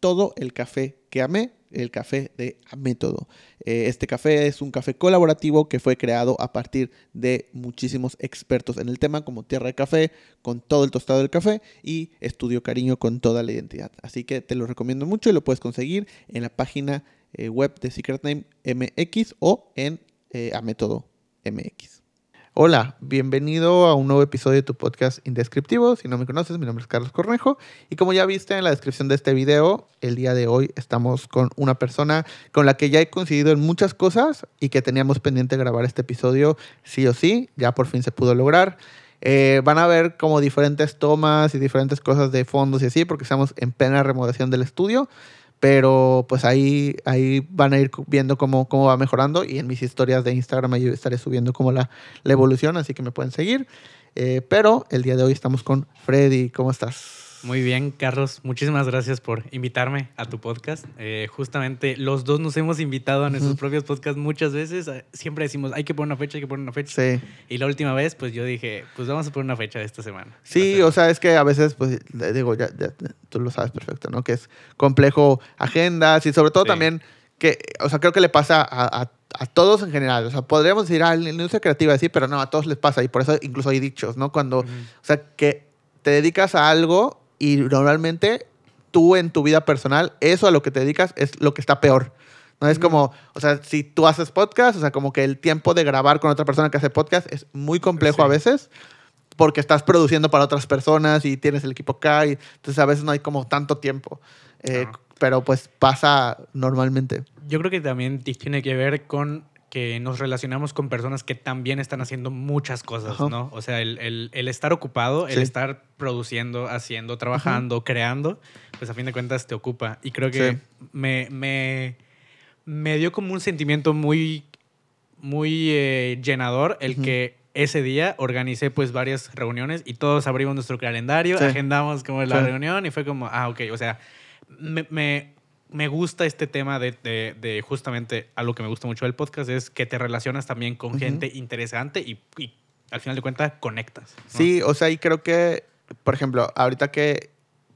todo el café que amé, el café de Método. Eh, este café es un café colaborativo que fue creado a partir de muchísimos expertos en el tema, como Tierra de Café, con todo el tostado del café y Estudio Cariño con toda la identidad. Así que te lo recomiendo mucho y lo puedes conseguir en la página eh, web de Secret Name MX o en eh, Método MX. Hola, bienvenido a un nuevo episodio de tu podcast Indescriptivo. Si no me conoces, mi nombre es Carlos Cornejo. Y como ya viste en la descripción de este video, el día de hoy estamos con una persona con la que ya he coincidido en muchas cosas y que teníamos pendiente grabar este episodio sí o sí. Ya por fin se pudo lograr. Eh, van a ver como diferentes tomas y diferentes cosas de fondos y así, porque estamos en plena remodelación del estudio pero pues ahí, ahí van a ir viendo cómo, cómo va mejorando y en mis historias de Instagram yo estaré subiendo como la, la evolución, así que me pueden seguir. Eh, pero el día de hoy estamos con Freddy. ¿Cómo estás? Muy bien, Carlos. Muchísimas gracias por invitarme a tu podcast. Eh, justamente los dos nos hemos invitado a nuestros propios podcasts muchas veces. Eh, siempre decimos, hay que poner una fecha, hay que poner una fecha. Sí. Y la última vez, pues yo dije, pues vamos a poner una fecha de esta semana. Sí, o sea, es que a veces, pues, digo, ya, tú lo sabes perfecto, ¿no? Que es complejo agendas y sobre todo también que, o sea, creo que le pasa a, a todos en general. O sea, podríamos decir, ah, la industria creativa, sí, pero no, a todos les pasa. Y por eso incluso hay dichos, ¿no? Cuando, o sea, que te dedicas a algo y normalmente tú en tu vida personal, eso a lo que te dedicas es lo que está peor. No es como, o sea, si tú haces podcast, o sea, como que el tiempo de grabar con otra persona que hace podcast es muy complejo a veces porque estás produciendo para otras personas y tienes el equipo acá y entonces a veces no hay como tanto tiempo. Eh, pero pues pasa normalmente. Yo creo que también tiene que ver con que nos relacionamos con personas que también están haciendo muchas cosas, ¿no? O sea, el, el, el estar ocupado, el estar produciendo, haciendo, trabajando, creando, pues a fin de cuentas te ocupa. Y creo que me, me, me, dio como un sentimiento muy, muy eh, llenador el que ese día organicé pues varias reuniones y todos abrimos nuestro calendario, agendamos como la reunión y fue como, ah, ok, o sea, me, me me gusta este tema de, de, justamente algo que me gusta mucho del podcast es que te relacionas también con gente interesante y, al final de cuentas conectas. Sí, o sea, y creo que, por ejemplo, ahorita que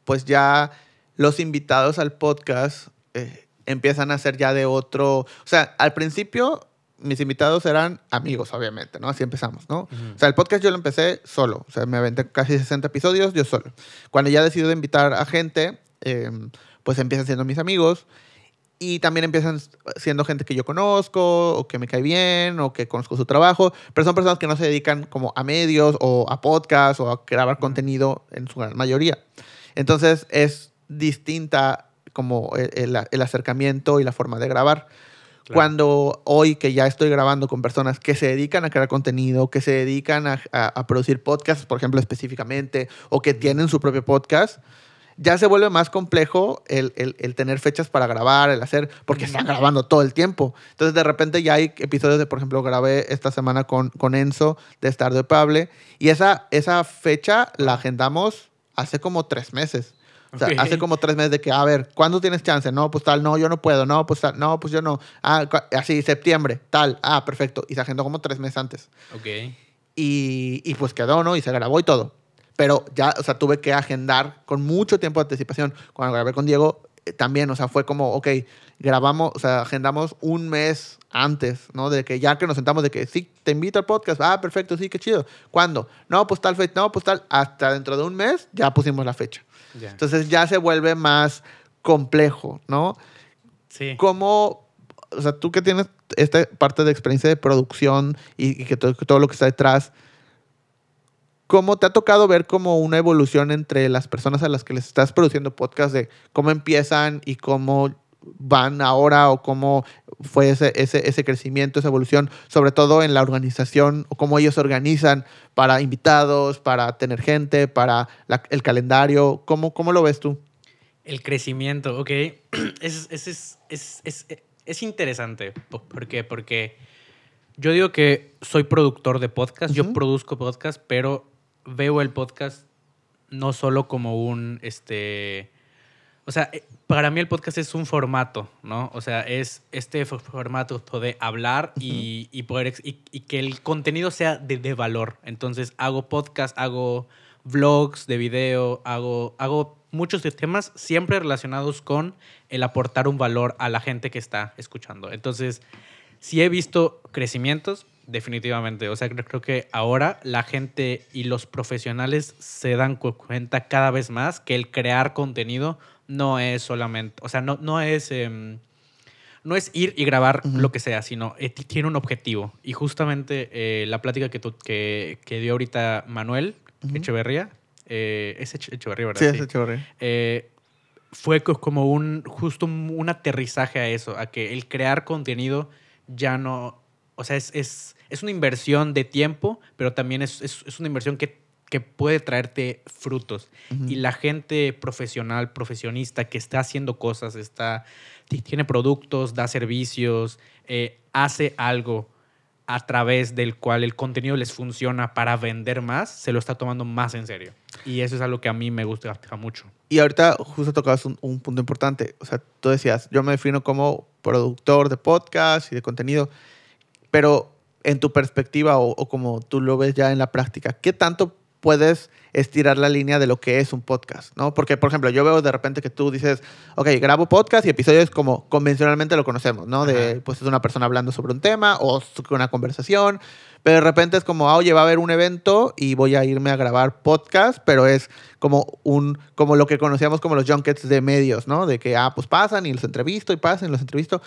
pues ya los invitados al podcast eh, empiezan a ser ya de otro, o sea, al principio mis invitados eran amigos, obviamente, ¿no? Así empezamos, ¿no? O sea, el podcast yo lo empecé solo, o sea, me aventé casi 60 episodios yo solo. Cuando ya decido invitar a gente, eh, pues empiezan siendo mis amigos y también empiezan siendo gente que yo conozco o que me cae bien o que conozco su trabajo, pero son personas que no se dedican como a medios o a podcast o a grabar contenido en su gran mayoría. Entonces es distinta como el, acercamiento y la forma de grabar. Cuando hoy que ya estoy grabando con personas que se dedican a crear contenido, que se dedican a, a producir podcasts, por ejemplo, específicamente, o que tienen su propio podcast, ya se vuelve más complejo el, el, tener fechas para grabar, el hacer, porque están grabando todo el tiempo. Entonces, de repente ya hay episodios de, por ejemplo, grabé esta semana con, con Enzo de Estar de Pable, y esa, esa fecha la agendamos hace como tres meses. O sea, hace como tres meses de que, a ver, ¿cuándo tienes chance? No, pues tal, no, yo no puedo, no, pues tal, no, pues yo no. Ah, así, septiembre, tal, ah, perfecto. Y se agendó como tres meses antes. Ok. Y, y pues quedó, ¿no? Y se grabó y todo pero ya, o sea, tuve que agendar con mucho tiempo de anticipación. Cuando grabé con Diego, eh, también, o sea, fue como, ok, grabamos, o sea, agendamos un mes antes, ¿no? De que ya que nos sentamos, de que sí, te invito al podcast, ah, perfecto, sí, qué chido. ¿Cuándo? No, pues tal fecha, no, pues tal, hasta dentro de un mes ya pusimos la fecha. Entonces ya se vuelve más complejo, ¿no? Sí. ¿Cómo, o sea, tú que tienes esta parte de experiencia de producción y, que todo, todo lo que está detrás, ¿Cómo te ha tocado ver como una evolución entre las personas a las que les estás produciendo podcast de cómo empiezan y cómo van ahora o cómo fue ese, ese, ese crecimiento, esa evolución, sobre todo en la organización o cómo ellos se organizan para invitados, para tener gente, para el calendario? ¿Cómo, ¿Cómo lo ves tú? El crecimiento, ok. Es, es, es, es, es, es interesante. ¿Por qué? Porque yo digo que soy productor de podcast, yo produzco podcast, pero veo el podcast no solo como un, este, o sea, eh, para mí el podcast es un formato, ¿no? O sea, es este fo- formato de hablar y, y poder, y, y que el contenido sea de, de valor. Entonces, hago podcast, hago vlogs de video, hago, hago muchos temas siempre relacionados con el aportar un valor a la gente que está escuchando. Entonces, si he visto crecimientos, definitivamente. O sea, creo, creo que ahora la gente y los profesionales se dan cu- cuenta cada vez más que el crear contenido no es solamente, o sea, no, no es... em, no es ir y grabar lo que sea, sino eh, ti- tiene un objetivo. Y justamente eh, la plática que, tú- que, que dio ahorita Manuel. Echeverría, eh, es Eche- Echeverría, ¿verdad? Sí, es chévere. Eh, fue co- como un justo un, un aterrizaje a eso, a que el crear contenido ya no, o sea, es, es, es una inversión de tiempo, pero también es, es, es una inversión que, que puede traerte frutos. Y la gente profesional, profesionista que está haciendo cosas, está, ti- tiene productos, da servicios, eh, hace algo a través del cual el contenido les funciona para vender más, se lo está tomando más en serio. Y eso es algo que a mí me gusta mucho. Y ahorita justo tocabas un, un punto importante. O sea, tú decías, yo me defino como productor de podcast y de contenido, pero en tu perspectiva o, o como tú lo ves ya en la práctica, ¿qué tanto puedes estirar la línea de lo que es un podcast? ¿no? Porque, por ejemplo, yo veo de repente que tú dices, ok, grabo podcast y episodios como convencionalmente lo conocemos, ¿no? De, Ajá. pues es una persona hablando sobre un tema o una conversación, pero de repente es como, ah, oye, va a haber un evento y voy a irme a grabar podcast, pero es como un como lo que conocíamos como los junkets de medios, ¿no? De que ah, pues pasan y los entrevisto y pasan y los entrevisto.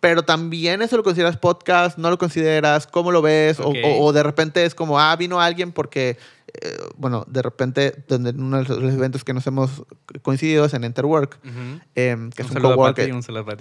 Pero también eso lo consideras podcast, no lo consideras, ¿cómo lo ves? O- Ok. O, o de repente es como, ah, vino alguien porque, eh, bueno, de repente, donde en uno de los eventos que nos hemos coincidido es en Enterwork, em, que es un cowork Pati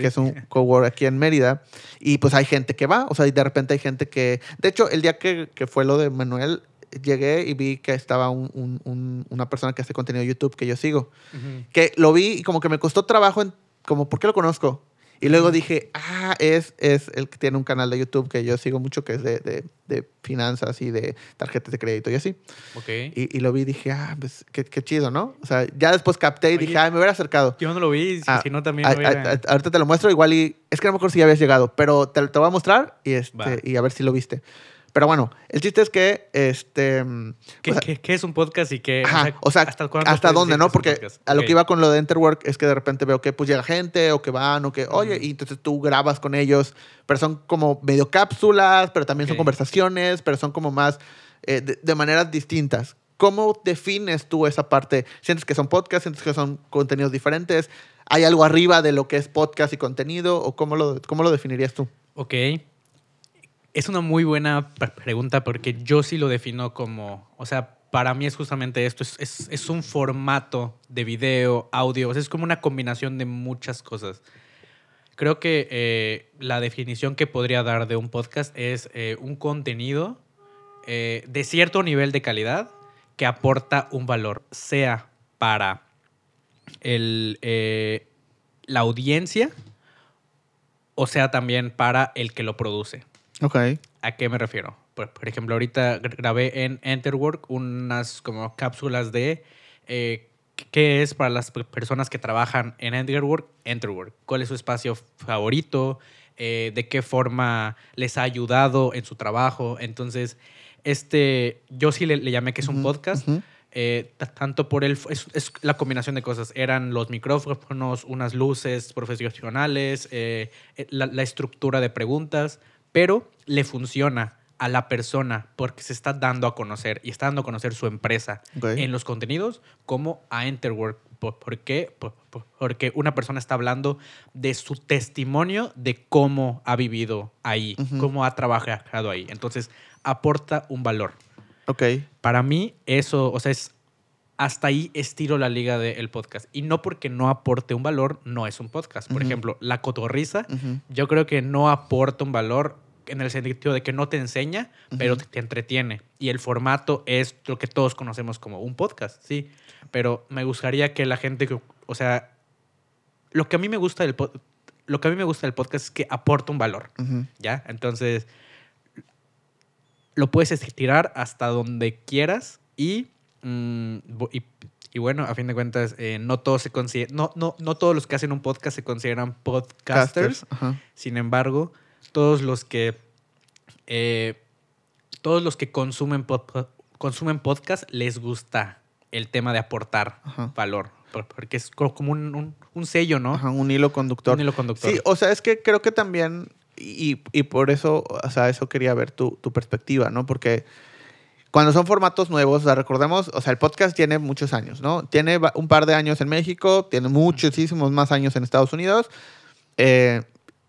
que es un cowork aquí en Mérida. Y pues hay gente que va, o sea, y de repente hay gente que... De hecho, el día que, que fue lo de Manuel, llegué y vi que estaba un- un- un- una persona que hace contenido de YouTube que yo sigo. Ujú. Que lo vi y como que me costó trabajo en... Como, ¿por qué lo conozco? Y luego dije, ah, es, es el que tiene un canal de YouTube que yo sigo mucho, que es de, de, de finanzas y de tarjetas de crédito y así. Ok. Y, y lo vi y dije, ah, pues qué, qué chido, ¿no? O sea, ya después capté y Oye, dije, ah, me hubiera acercado. Yo no lo vi, si, Ah, si no también A- lo hubiera... a- a- ahorita te lo muestro, igual y es que no me acuerdo si ya habías llegado, pero te, te voy a mostrar y, Va. este, y a ver si lo viste. Pero bueno, el chiste es que, este, mm, ¿Qué, o sea, qué- qué es un podcast y qué... ajá, o sea, ¿hasta, puedes dónde, no? Porque a lo que iba con lo de Enterwork es que de repente veo que pues llega gente o que van o que, oye, y entonces tú grabas con ellos, pero son como medio cápsulas, pero también son Ok. conversaciones, pero son como más eh, de, de maneras distintas. ¿Cómo defines tú esa parte? ¿Sientes que son podcasts? ¿Sientes que son contenidos diferentes? ¿Hay algo arriba de lo que es podcast y contenido? ¿O cómo lo, cómo lo definirías tú? Ok. Es una muy buena pre- pregunta porque yo sí lo defino como, o sea, para mí es justamente esto, es, es- un formato de video, audio, es como una combinación de muchas cosas. Creo que eh, la definición que podría dar de un podcast es eh, un contenido eh, de cierto nivel de calidad que aporta un valor, sea para el, la audiencia o sea también para el que lo produce. Ok. ¿A qué me refiero? Por, por ejemplo, ahorita gra- grabé en Enterwork unas como cápsulas de eh, qué es para las pe- personas que trabajan en Enterwork, Enterwork. ¿Cuál es su espacio favorito? Eh, ¿De qué forma les ha ayudado en su trabajo? Entonces, este, yo sí le, le llamé que es un podcast. Eh, ta- tanto por el... Es, es la combinación de cosas. Eran los micrófonos, unas luces profesionales, eh, la, la estructura de preguntas, pero le funciona a la persona porque se está dando a conocer y está dando a conocer su empresa Ok. en los contenidos como a Enterwork. ¿Por, qué? Por- por- porque una persona está hablando de su testimonio de cómo ha vivido ahí, Ujú. cómo ha trabajado ahí. Entonces, aporta un valor. Ok. Para mí, eso, o sea, es hasta ahí estiro la liga del podcast. Y no porque no aporte un valor, no es un podcast. Por ejemplo, La Cotorrisa, Ujú. yo creo que no aporta un valor en el sentido de que no te enseña, pero te, te entretiene. Y el formato es lo que todos conocemos como un podcast, sí. Pero me gustaría que la gente, que- o sea, lo que a mí me gusta del lo que a mí me gusta del podcast es que aporta un valor. ¿ya? Entonces, lo puedes estirar hasta donde quieras y, mm, y, y bueno, a fin de cuentas, eh, no todos se consider- no, no, no todos los que hacen un podcast se consideran podcasters. Sin embargo, todos los que eh, todos los que consumen, consumen podcast les gusta el tema de aportar Ajá. valor. por- Porque es co- como un, un- un sello, ¿no? Ajá, un hilo conductor. Un hilo conductor. Sí, o sea, es que creo que también, y, y por eso, o sea, eso quería ver tu, tu perspectiva, ¿no? Porque cuando son formatos nuevos, o sea, recordemos, o sea, el podcast tiene muchos años, ¿no? Tiene un par de años en México, tiene muchísimos más años en Estados Unidos, eh,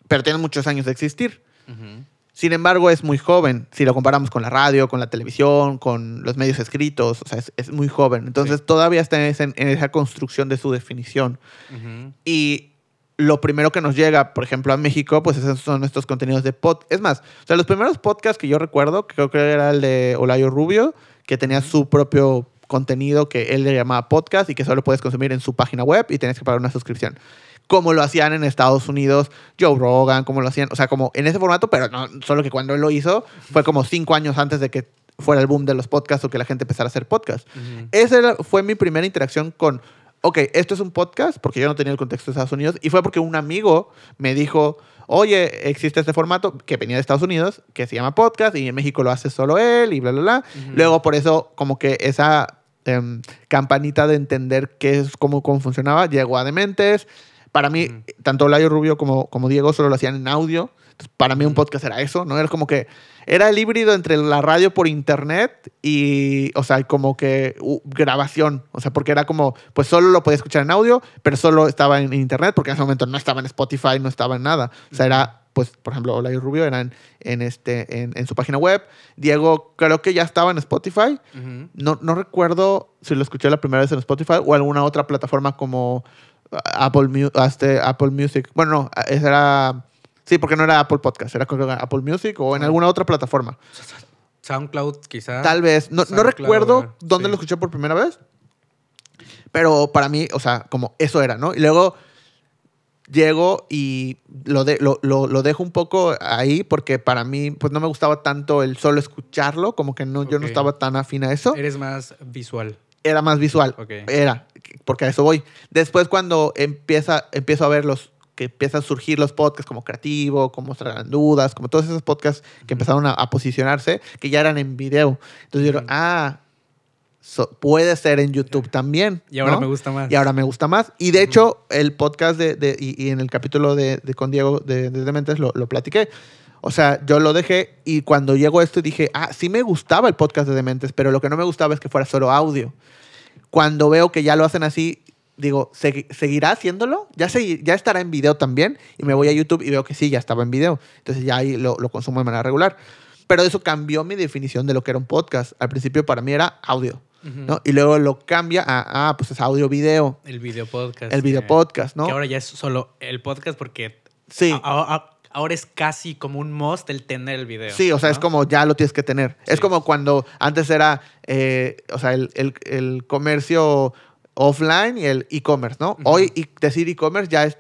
pero tiene muchos años de existir. Ujú. Sin embargo, es muy joven. Si lo comparamos con la radio, con la televisión, con los medios escritos, o sea, es, es muy joven. Entonces, Sí. todavía está en, esa construcción de su definición. Ujú. Y lo primero que nos llega, por ejemplo, a México, pues esos son estos contenidos de pod. Es más, o sea, los primeros podcasts que yo recuerdo, que creo que era el de Olayo Rubio, que tenía su propio contenido que él le llamaba podcast y que solo puedes consumir en su página web y tienes que pagar una suscripción. Como lo hacían en Estados Unidos, Joe Rogan, como lo hacían, o sea, como en ese formato, pero no, solo que cuando él lo hizo fue como cinco años antes de que fuera el boom de los podcasts o que la gente empezara a hacer podcasts. Esa fue mi primera interacción con, ok, esto es un podcast, porque yo no tenía el contexto de Estados Unidos, y fue porque un amigo me dijo, oye, existe este formato que venía de Estados Unidos, que se llama podcast, y en México lo hace solo él, y bla, bla, bla. Luego, por eso, como que esa em, campanita de entender qué es, cómo, cómo funcionaba, llegó a Dementes. Para mí, tanto Layo Rubio como, como Diego solo lo hacían en audio. Para mí un podcast era eso, ¿no? Era como que era el híbrido entre la radio por internet y, o sea, como que uh, grabación. O sea, porque era como, pues solo lo podía escuchar en audio, pero solo estaba en internet, porque en ese momento no estaba en Spotify, no estaba en nada. O sea, era, pues, por ejemplo, Olayo Rubio era en, este, en, en su página web. Diego creo que ya estaba en Spotify. No, no recuerdo si lo escuché la primera vez en Spotify o alguna otra plataforma como Apple, este, Apple Music. Bueno, no, esa era... Sí, porque no era Apple Podcast, era Apple Music o en alguna otra plataforma. SoundCloud, quizá. Tal vez. No, recuerdo dónde sí. lo escuché por primera vez. Pero para mí, o sea, como eso era, ¿no? Y luego llego y lo, de, lo, lo, lo dejo un poco ahí porque para mí, pues no me gustaba tanto el solo escucharlo, como que no, yo no estaba tan afín a eso. Eres más visual. Era más visual. Ok. Era, porque a eso voy. Después cuando empieza, empiezo a ver los que empiezan a surgir los podcasts como Creativo, como Mostrarán Dudas, como todos esos podcasts que empezaron a, a posicionarse, que ya eran en video. Entonces yo, ah, so- puede ser en YouTube también. Y ahora ¿no? me gusta más. Y ahora me gusta más. Y de hecho, el podcast de, de- y, y en el capítulo de, de con Diego de, de Dementes lo, lo platiqué. O sea, yo lo dejé y cuando llegó esto dije, ah, sí me gustaba el podcast de Dementes, pero lo que no me gustaba es que fuera solo audio. Cuando veo que ya lo hacen así, digo, "¿Segui- ¿seguirá haciéndolo? ¿Ya, segui- ya estará en video también. Y me voy a YouTube y veo que sí, ya estaba en video. Entonces ya ahí lo, lo consumo de manera regular. Pero eso cambió mi definición de lo que era un podcast. Al principio para mí era audio. Y luego lo cambia a, ah, pues es audio-video. El video podcast. El video podcast, ¿no? Que ahora ya es solo el podcast porque Sí. a- a- a- ahora es casi como un must el tener el video. Sí, o sea, es ¿no? como ya lo tienes que tener. Es como cuando antes era, eh, o sea, el, el- el comercio offline y el e-commerce, ¿no? Hoy decir e-commerce ya es,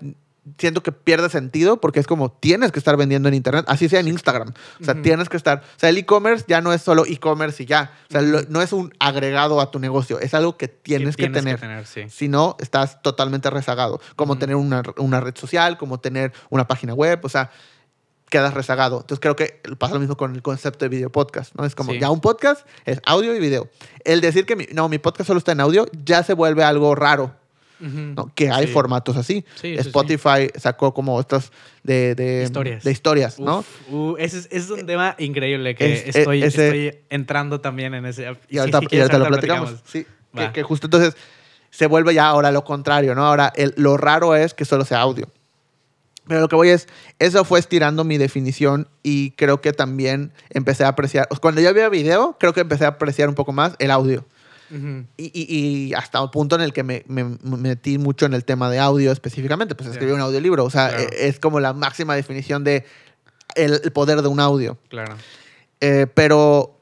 siento que pierde sentido porque es como tienes que estar vendiendo en internet, así sea en Instagram. O sea, tienes que estar, o sea, el e-commerce ya no es solo e-commerce y ya. O sea, lo- no es un agregado a tu negocio, es algo que tienes que, tener. sí. Si no, estás totalmente rezagado. Como tener una, una red social, como tener una página web, o sea, quedas rezagado. Entonces creo que pasa lo mismo con el concepto de video podcast, ¿no? Es como Sí. ya un podcast es audio y video. El decir que mi, no, mi podcast solo está en audio ya se vuelve algo raro, Ujú. ¿no? Que hay Sí. formatos así. Sí. Spotify sacó como estas de, de Historias. de historias, ¿no? Uf, uh, ese, es, ese es un tema increíble que Es- estoy, ese- estoy entrando también en ese. Y ahorita, y ahorita lo ahorita platicamos. Sí, que, que justo entonces se vuelve ya ahora lo contrario, ¿no? Ahora el- lo raro es que solo sea audio. Pero lo que voy es, eso fue estirando mi definición y creo que también empecé a apreciar, cuando yo veía video, creo que empecé a apreciar un poco más el audio. Ujú. Y, y- y hasta un punto en el que me, me- me metí mucho en el tema de audio específicamente, pues escribí Ya. un audiolibro, o sea, Claro. e- es como la máxima definición de el- el poder de un audio. Claro. Eh, pero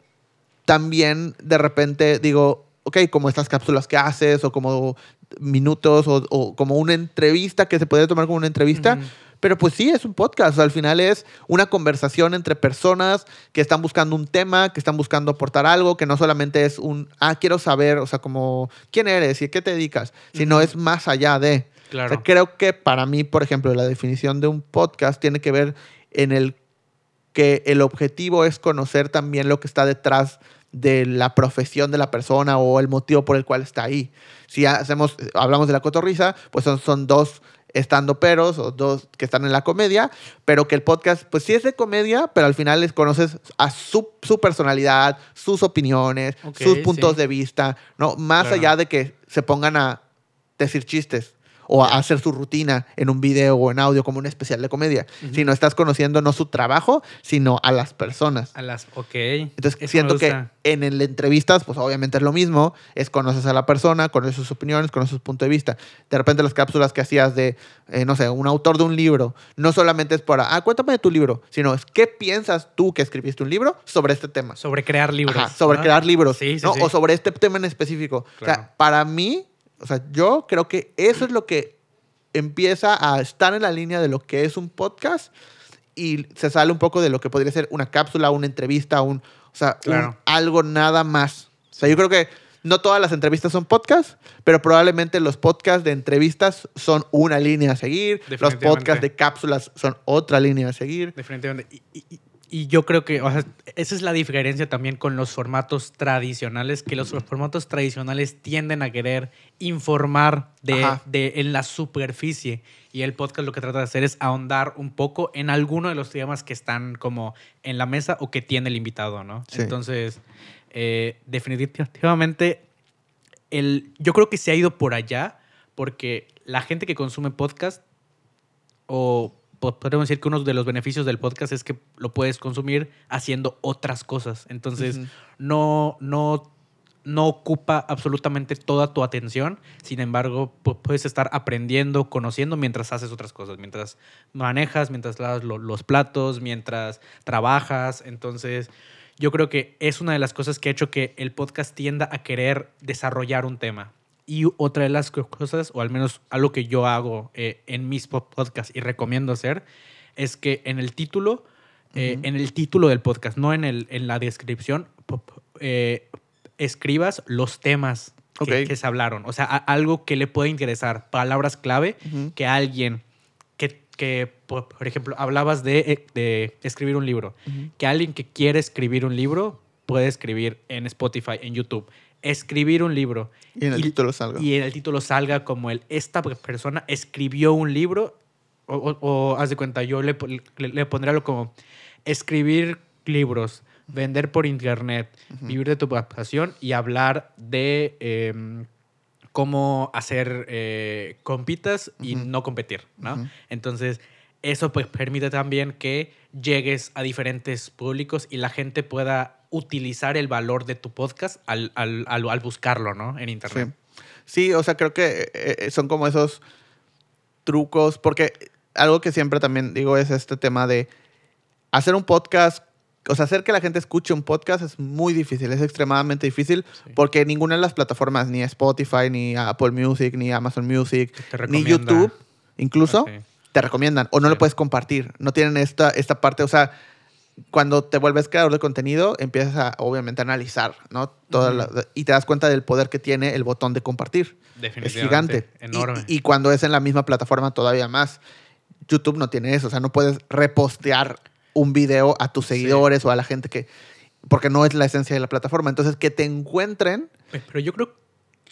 también de repente digo, ok, como estas cápsulas que haces o como minutos o, o como una entrevista que se puede tomar como una entrevista. Ujú. Pero pues sí, es un podcast. O sea, al final es una conversación entre personas que están buscando un tema, que están buscando aportar algo, que no solamente es un, ah, quiero saber, o sea, como, ¿quién eres y a qué te dedicas? Sino es más allá de. Claro. O sea, creo que para mí, por ejemplo, la definición de un podcast tiene que ver en el que el objetivo es conocer también lo que está detrás de la profesión de la persona o el motivo por el cual está ahí. Si hacemos, hablamos de la cotorriza, pues son, son dos estando peros o dos que están en la comedia, pero que el podcast, pues sí es de comedia, pero al final les conoces a su, su personalidad, sus opiniones, sus puntos sí. de vista, ¿no? Más Claro. allá de que se pongan a decir chistes o a hacer su rutina en un video o en audio como un especial de comedia, Ujú. sino estás conociendo no su trabajo, sino a las personas. A las, ok. Entonces Eso siento que en el entrevistas, pues obviamente es lo mismo, es conoces a la persona, conoces sus opiniones, conoces su punto de vista. De repente las cápsulas que hacías de, eh, no sé, un autor de un libro, no solamente es para, ah, cuéntame de tu libro, sino es qué piensas tú que escribiste un libro sobre este tema. Sobre crear libros. Ajá, sobre ¿no? crear libros, Sí, sí, ¿no? sí. O sobre este tema en específico. O Claro. sea, para mí, o sea, yo creo que eso es lo que empieza a estar en la línea de lo que es un podcast y se sale un poco de lo que podría ser una cápsula, una entrevista, un, o sea, un- Claro. algo nada más. O sea, yo creo que no todas las entrevistas son podcasts, pero probablemente los podcasts de entrevistas son una línea a seguir, los podcasts de cápsulas son otra línea a seguir. Definitivamente. Y, y- y- yo creo que o sea, esa es la diferencia también con los formatos tradicionales, que los formatos tradicionales tienden a querer informar de, de- en la superficie. Y el podcast lo que trata de hacer es ahondar un poco en alguno de los temas que están como en la mesa o que tiene el invitado, ¿no? Sí. Entonces, eh, definitivamente, el, yo creo que se ha ido por allá porque la gente que consume podcast o po- podríamos decir que uno de los beneficios del podcast es que lo puedes consumir haciendo otras cosas. Entonces, no, no, no ocupa absolutamente toda tu atención. Sin embargo, pu- puedes estar aprendiendo, conociendo mientras haces otras cosas, mientras manejas, mientras lavas lo- los platos, mientras trabajas. Entonces, yo creo que es una de las cosas que ha hecho que el podcast tienda a querer desarrollar un tema. Y otra de las co- cosas, o al menos algo que yo hago eh, en mis po- podcasts y recomiendo hacer, es que en el título, eh, en el título del podcast, no en, el, en la descripción, eh, escribas los temas que, Ok. que se hablaron. O sea, a- algo que le puede interesar, palabras clave que alguien que, que, por ejemplo, hablabas de, de escribir un libro, que alguien que quiere escribir un libro puede escribir en Spotify, en YouTube, escribir un libro Y en el título salga. y en el título salga como el esta persona escribió un libro o, o- o, haz de cuenta yo le, le, le pondría algo como escribir libros vender por internet vivir de tu pasión y hablar de em, cómo hacer eh, compitas y no competir ¿no? Entonces eso pues permite también que llegues a diferentes públicos y la gente pueda utilizar el valor de tu podcast al, al, al, al buscarlo, ¿no? En internet. Sí. Sí, o sea, creo que eh, eh, son como esos trucos, porque algo que siempre también digo es este tema de hacer un podcast, o sea, hacer que la gente escuche un podcast es muy difícil, es extremadamente difícil, Sí. porque ninguna de las plataformas, ni Spotify, ni Apple Music, ni Amazon Music, ni. YouTube, incluso, Ah, sí. te recomiendan o no Sí. lo puedes compartir. No tienen esta, esta parte, o sea, cuando te vuelves creador de contenido, empiezas a, obviamente, a analizar, ¿no? Toda Ujú. la- y te das cuenta del poder que tiene el botón de compartir. Es Definitivamente. gigante. Y- Enorme. Y, y cuando es en la misma plataforma, todavía más. YouTube no tiene eso, o sea, no puedes repostear un video a tus Sí. seguidores o a la gente que... Porque no es la esencia de la plataforma. Entonces, que te encuentren, Pe- Pero yo creo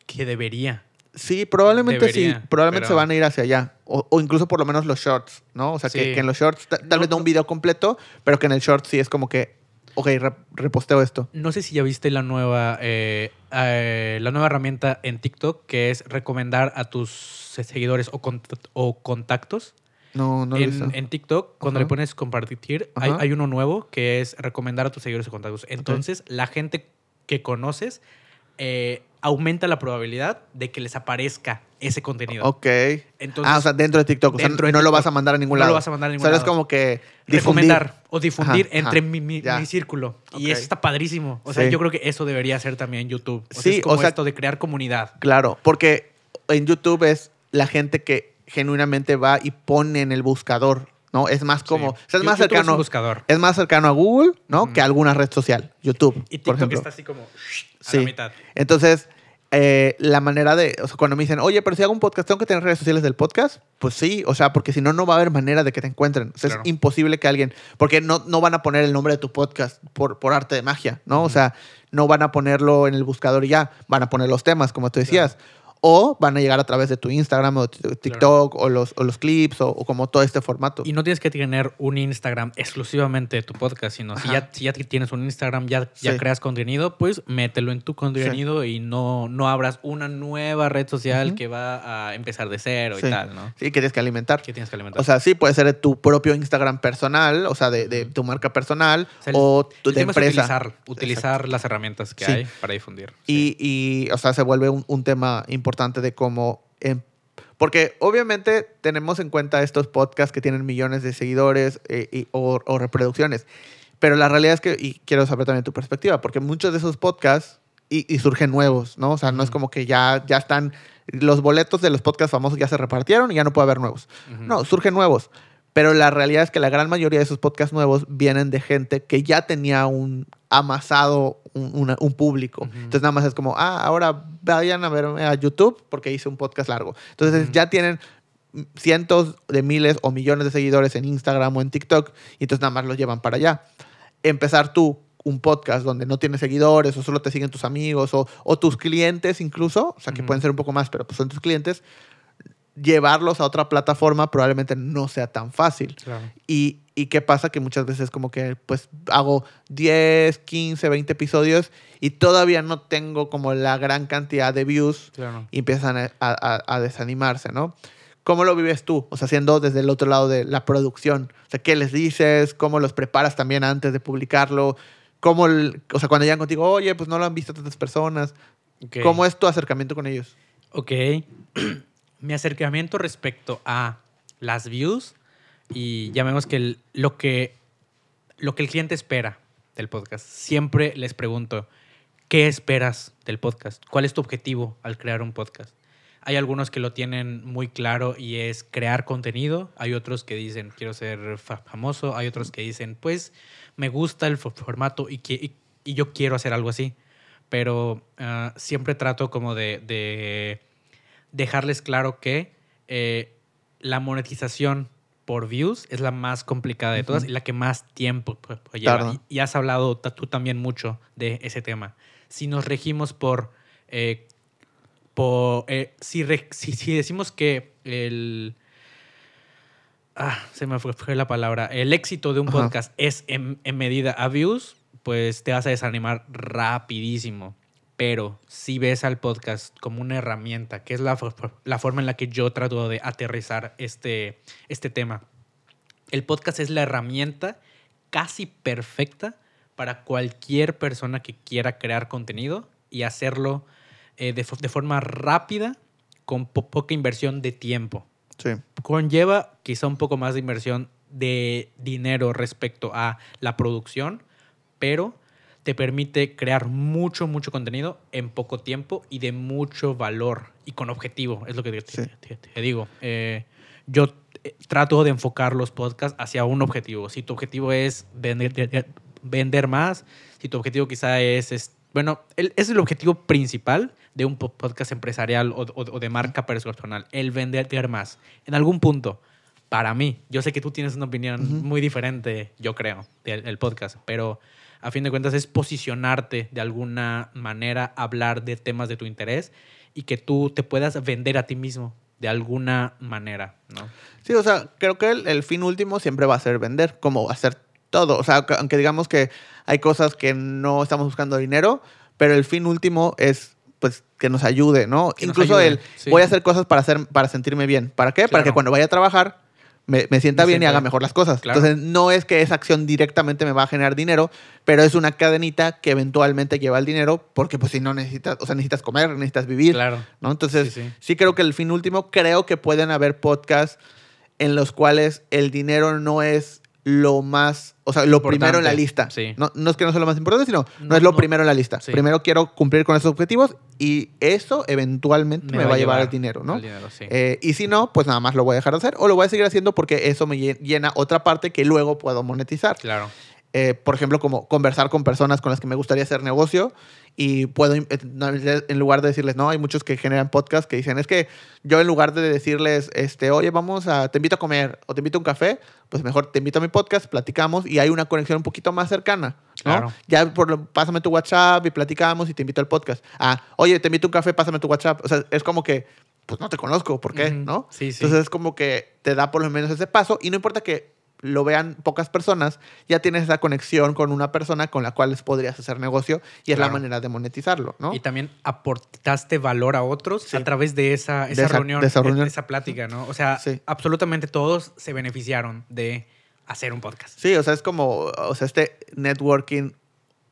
que debería. Sí, probablemente Debería, sí, probablemente se van a ir hacia allá. O, o incluso por lo menos los shorts, ¿no? O sea, que, Sí. que en los shorts, ta- tal No, vez no un video completo, pero que en el short sí es como que, ok, re- reposteo esto. No sé si ya viste la nueva, eh, eh, la nueva herramienta en TikTok que es recomendar a tus seguidores o, cont- o contactos. No, no lo visto. en, en TikTok, cuando Ajá. le pones compartir, hay uno nuevo que es recomendar a tus seguidores o contactos. Entonces, la gente que conoces eh, aumenta la probabilidad de que les aparezca ese contenido. Ok. Entonces, ah, o sea, dentro de TikTok. O sea, dentro de no lo vas a mandar a ningún No lado. lo vas a mandar a ningún Solo lado. es como que difundir. recomendar o difundir Ajá, entre ajá. mi, mi- mi círculo. Y eso está padrísimo. O sea, Sí. yo creo que eso debería ser también YouTube. O sea, Sí, es como o sea- esto de crear comunidad. Claro, porque en YouTube es la gente que genuinamente va y pone en el buscador, ¿no? Es más como, Sí. o sea, es más YouTube es un cercano, buscador. es más cercano a Google, ¿no? Que a alguna red social, YouTube, Y por TikTok ejemplo. está así como a Sí. la mitad. Entonces, eh, la manera de, o sea, cuando me dicen, oye, pero si hago un podcast, ¿tengo que tener redes sociales del podcast? Pues sí, o sea, porque si no, no va a haber manera de que te encuentren. O sea, Claro. es imposible que alguien, porque no, no van a poner el nombre de tu podcast por, por arte de magia, ¿no? O sea, no van a ponerlo en el buscador y ya, van a poner los temas, como tú decías. O van a llegar a través de tu Instagram o TikTok o, los, o los clips o, o como todo este formato. Y no tienes que tener un Instagram exclusivamente de tu podcast, sino si ya, si ya tienes un Instagram, ya, ya Sí. creas contenido, pues mételo en tu contenido y no, no abras una nueva red social que va a empezar de cero Sí. y tal, ¿no? Sí, que tienes que alimentar. Que tienes que alimentar. O sea, sí, puede ser de tu propio Instagram personal, o sea, de, de tu marca personal O sea, el- o tu, el de tema es empresa. utilizar, utilizar las herramientas que hay para difundir. Y, y, o sea, se vuelve un, un tema importante de cómo... em, porque obviamente tenemos en cuenta estos podcasts que tienen millones de seguidores eh, y- o, o reproducciones. Pero la realidad es que, y quiero saber también tu perspectiva, porque muchos de esos podcasts y, y surgen nuevos, ¿no? O sea, no es como que ya, ya están, los boletos de los podcasts famosos ya se repartieron y ya no puede haber nuevos. No, surgen nuevos. Pero la realidad es que la gran mayoría de esos podcasts nuevos vienen de gente que ya tenía un amasado un, una- un público. Ujú. Entonces nada más es como, ah, ahora vayan a verme a YouTube porque hice un podcast largo. Entonces ya tienen cientos de miles o millones de seguidores en Instagram o en TikTok y entonces nada más los llevan para allá. Empezar tú un podcast donde no tienes seguidores o solo te siguen tus amigos o, o tus clientes incluso, o sea que pueden ser un poco más, pero pues son tus clientes, llevarlos a otra plataforma probablemente no sea tan fácil. Claro. Y, y qué pasa que muchas veces como que pues hago 10, 15, 20 episodios y todavía no tengo como la gran cantidad de views Claro. y empiezan a, a- a desanimarse, ¿no? ¿Cómo lo vives tú? O sea, siendo desde el otro lado de la producción. O sea, ¿qué les dices? ¿Cómo los preparas también antes de publicarlo? ¿Cómo, el- o sea, cuando llegan contigo, oye, pues no lo han visto tantas personas. Ok. ¿Cómo es tu acercamiento con ellos? Ok. Mi acercamiento respecto a las views y llamemos que lo que lo que el cliente espera del podcast. Siempre les pregunto, ¿qué esperas del podcast? ¿Cuál es tu objetivo al crear un podcast? Hay algunos que lo tienen muy claro y es crear contenido. Hay otros que dicen, quiero ser fa- famoso. Hay otros que dicen, pues, me gusta el fo- formato y, que- y- yo quiero hacer algo así. Pero ah, siempre trato como de dejarles claro que eh, la monetización por views es la más complicada de todas y la que más tiempo lleva. Y, y has hablado tú también mucho de ese tema. Si nos regimos por... eh, por eh, si, re- si, si decimos que el... Ah, se me fue, fue la palabra. El éxito de un Ajá. podcast es en, en medida a views, pues te vas a desanimar rapidísimo. Pero si ves al podcast como una herramienta, que es la, la forma en la que yo trato de aterrizar este, este tema. El podcast es la herramienta casi perfecta para cualquier persona que quiera crear contenido y hacerlo eh, de, de forma rápida, con po- poca inversión de tiempo Sí. conlleva quizá un poco más de inversión de dinero respecto a la producción, pero te permite crear mucho, mucho contenido en poco tiempo y de mucho valor y con objetivo, es lo que te, Sí. te- te digo. Eh, yo eh, trato de enfocar los podcasts hacia un objetivo. Si tu objetivo es vender, de- de- vender más, si tu objetivo quizá es, es- bueno, el- es el objetivo principal de un po- podcast empresarial o, o- o de marca personal, el vender más. En algún punto, para mí, yo sé que tú tienes una opinión Ujú. muy diferente, yo creo, del, del podcast, pero a fin de cuentas es posicionarte de alguna manera, hablar de temas de tu interés y que tú te puedas vender a ti mismo de alguna manera, ¿no? Sí, o sea, creo que el, el fin último siempre va a ser vender, como hacer todo. O sea, que- aunque digamos que hay cosas que no estamos buscando dinero, pero el fin último es pues que nos ayude, ¿no? Que Incluso ayude, el sí. voy a hacer cosas para hacer para sentirme bien. ¿Para qué? Para que cuando vaya a trabajar me, me sienta Me bien y haga bien. mejor las cosas. Claro. Entonces, no es que esa acción directamente me va a generar dinero, pero es una cadenita que eventualmente lleva el dinero, porque pues si no necesitas, o sea, necesitas comer, necesitas vivir. Claro. ¿no? Entonces, Sí, sí, sí. creo que el fin último, creo que pueden haber podcasts en los cuales el dinero no es lo más, o sea, lo Importante, primero en la lista. sí. No, no es que no sea lo más importante, sino no, No, es lo no. primero en la lista. Sí. Primero quiero cumplir con esos objetivos y eso eventualmente me, va a llevar el dinero, ¿no? el dinero, sí. Eh, y si no, pues nada más lo voy a dejar de hacer o lo voy a seguir haciendo porque eso me lle- llena otra parte que luego puedo monetizar. claro. Eh, por ejemplo, como conversar con personas con las que me gustaría hacer negocio y puedo, eh, en lugar de decirles, no, hay muchos que generan podcast que dicen, es que yo en lugar de decirles, este, oye, vamos a, te invito a comer o te invito a un café, pues mejor te invito a mi podcast, platicamos y hay una conexión un poquito más cercana. ¿no? Claro. Ya por, pásame tu WhatsApp y platicamos y te invito al podcast. Ah, oye, te invito a un café, pásame tu WhatsApp. O sea, es como que, pues no te conozco, ¿por qué? Ujú. ¿No? Sí, sí. Entonces es como que te da por lo menos ese paso y no importa que lo vean pocas personas, ya tienes esa conexión con una persona con la cual les podrías hacer negocio y es la manera de monetizarlo, ¿no? Y también aportaste valor a otros Sí. a través de esa, esa, esa- reunión, de esa de- reunión. de esa plática, ¿no? O sea, Sí. absolutamente todos se beneficiaron de hacer un podcast. Sí, o sea, es como, o sea, este networking,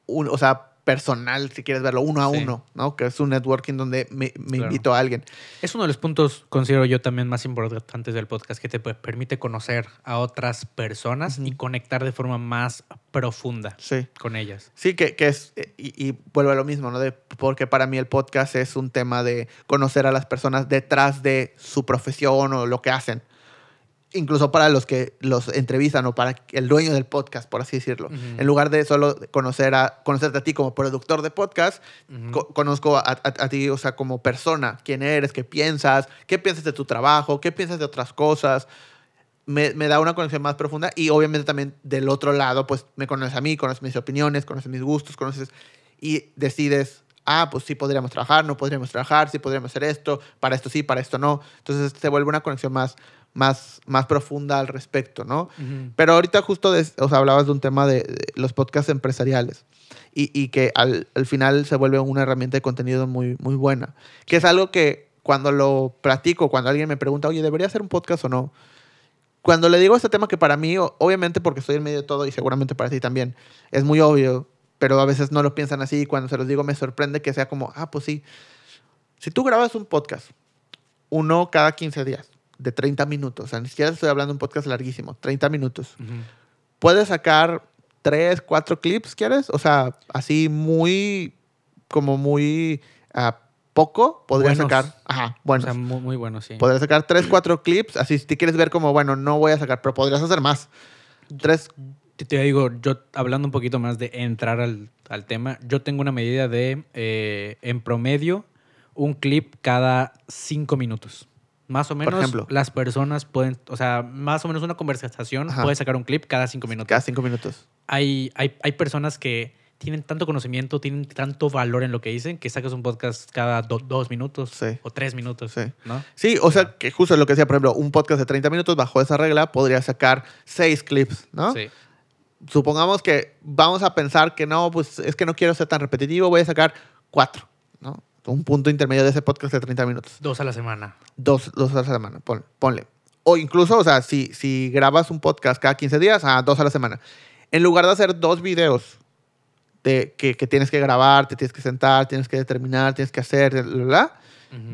un- o sea, personal, si quieres verlo, uno a Sí. uno, ¿no? Que es un networking donde me, me Claro. invito a alguien. Es uno de los puntos, considero yo, también más importantes del podcast, que te pe- permite conocer a otras personas y conectar de forma más profunda Sí. con ellas. Sí, que, que es, eh, y, y vuelvo a lo mismo, ¿no? De, porque para mí el podcast es un tema de conocer a las personas detrás de su profesión o lo que hacen. Incluso para los que los entrevistan o para el dueño del podcast, por así decirlo. En lugar de solo conocer a, conocerte a ti como productor de podcast, co- conozco a, a- a ti, o sea, como persona, quién eres, qué piensas, qué piensas de tu trabajo, qué piensas de otras cosas. Me, me da una conexión más profunda y obviamente también del otro lado, pues me conoces a mí, conoces mis opiniones, conoces mis gustos, conoces y decides, ah, pues sí podríamos trabajar, no podríamos trabajar, sí podríamos hacer esto, para esto sí, para esto no. Entonces se vuelve una conexión más, más, más profunda al respecto, ¿no? Pero ahorita justo de- o sea, hablabas de un tema de, de los podcasts empresariales y, y que al, al final se vuelve una herramienta de contenido muy, muy buena. Que es algo que cuando lo platico, cuando alguien me pregunta, oye, ¿debería hacer un podcast o no? Cuando le digo este tema que para mí, obviamente porque estoy en medio de todo y seguramente para ti también, es muy obvio, pero a veces no lo piensan así y cuando se los digo me sorprende que sea como, ah, pues sí. Si tú grabas un podcast, uno cada 15 días, de 30 minutos, o sea, ni siquiera estoy hablando de un podcast larguísimo, 30 minutos puedes sacar tres, cuatro clips, ¿quieres? O sea, así muy, como muy ah, poco, podrías Buenos. sacar. Ajá, bueno. O sea, muy, muy bueno, sí. podrías sacar tres, cuatro clips, así si te quieres ver como, bueno, no voy a sacar, pero podrías hacer más. Tres, Te, te digo, yo hablando un poquito más de entrar al, al tema, yo tengo una medida de, eh, en promedio, un clip cada cinco minutos. Más o menos ejemplo. las personas pueden, o sea, más o menos una conversación Ajá. puede sacar un clip cada cinco minutos. cada cinco minutos. Hay, hay, hay personas que tienen tanto conocimiento, tienen tanto valor en lo que dicen, que sacas un podcast cada do- dos minutos Sí. o tres minutos, Sí. ¿no? Sí, o sea, que justo lo que decía, por ejemplo, un podcast de 30 minutos bajo esa regla podría sacar seis clips, ¿no? Sí. supongamos que vamos a pensar que no, pues es que no quiero ser tan repetitivo, voy a sacar cuatro, ¿no? Un punto intermedio de ese podcast de 30 minutos. Dos a la semana. Dos, dos a la semana, pon- ponle. O incluso, o sea, si, si grabas un podcast cada 15 días, a dos a la semana. En lugar de hacer dos videos de, que, que tienes que grabar, te tienes que sentar, tienes que determinar, tienes que hacer, bla, bla,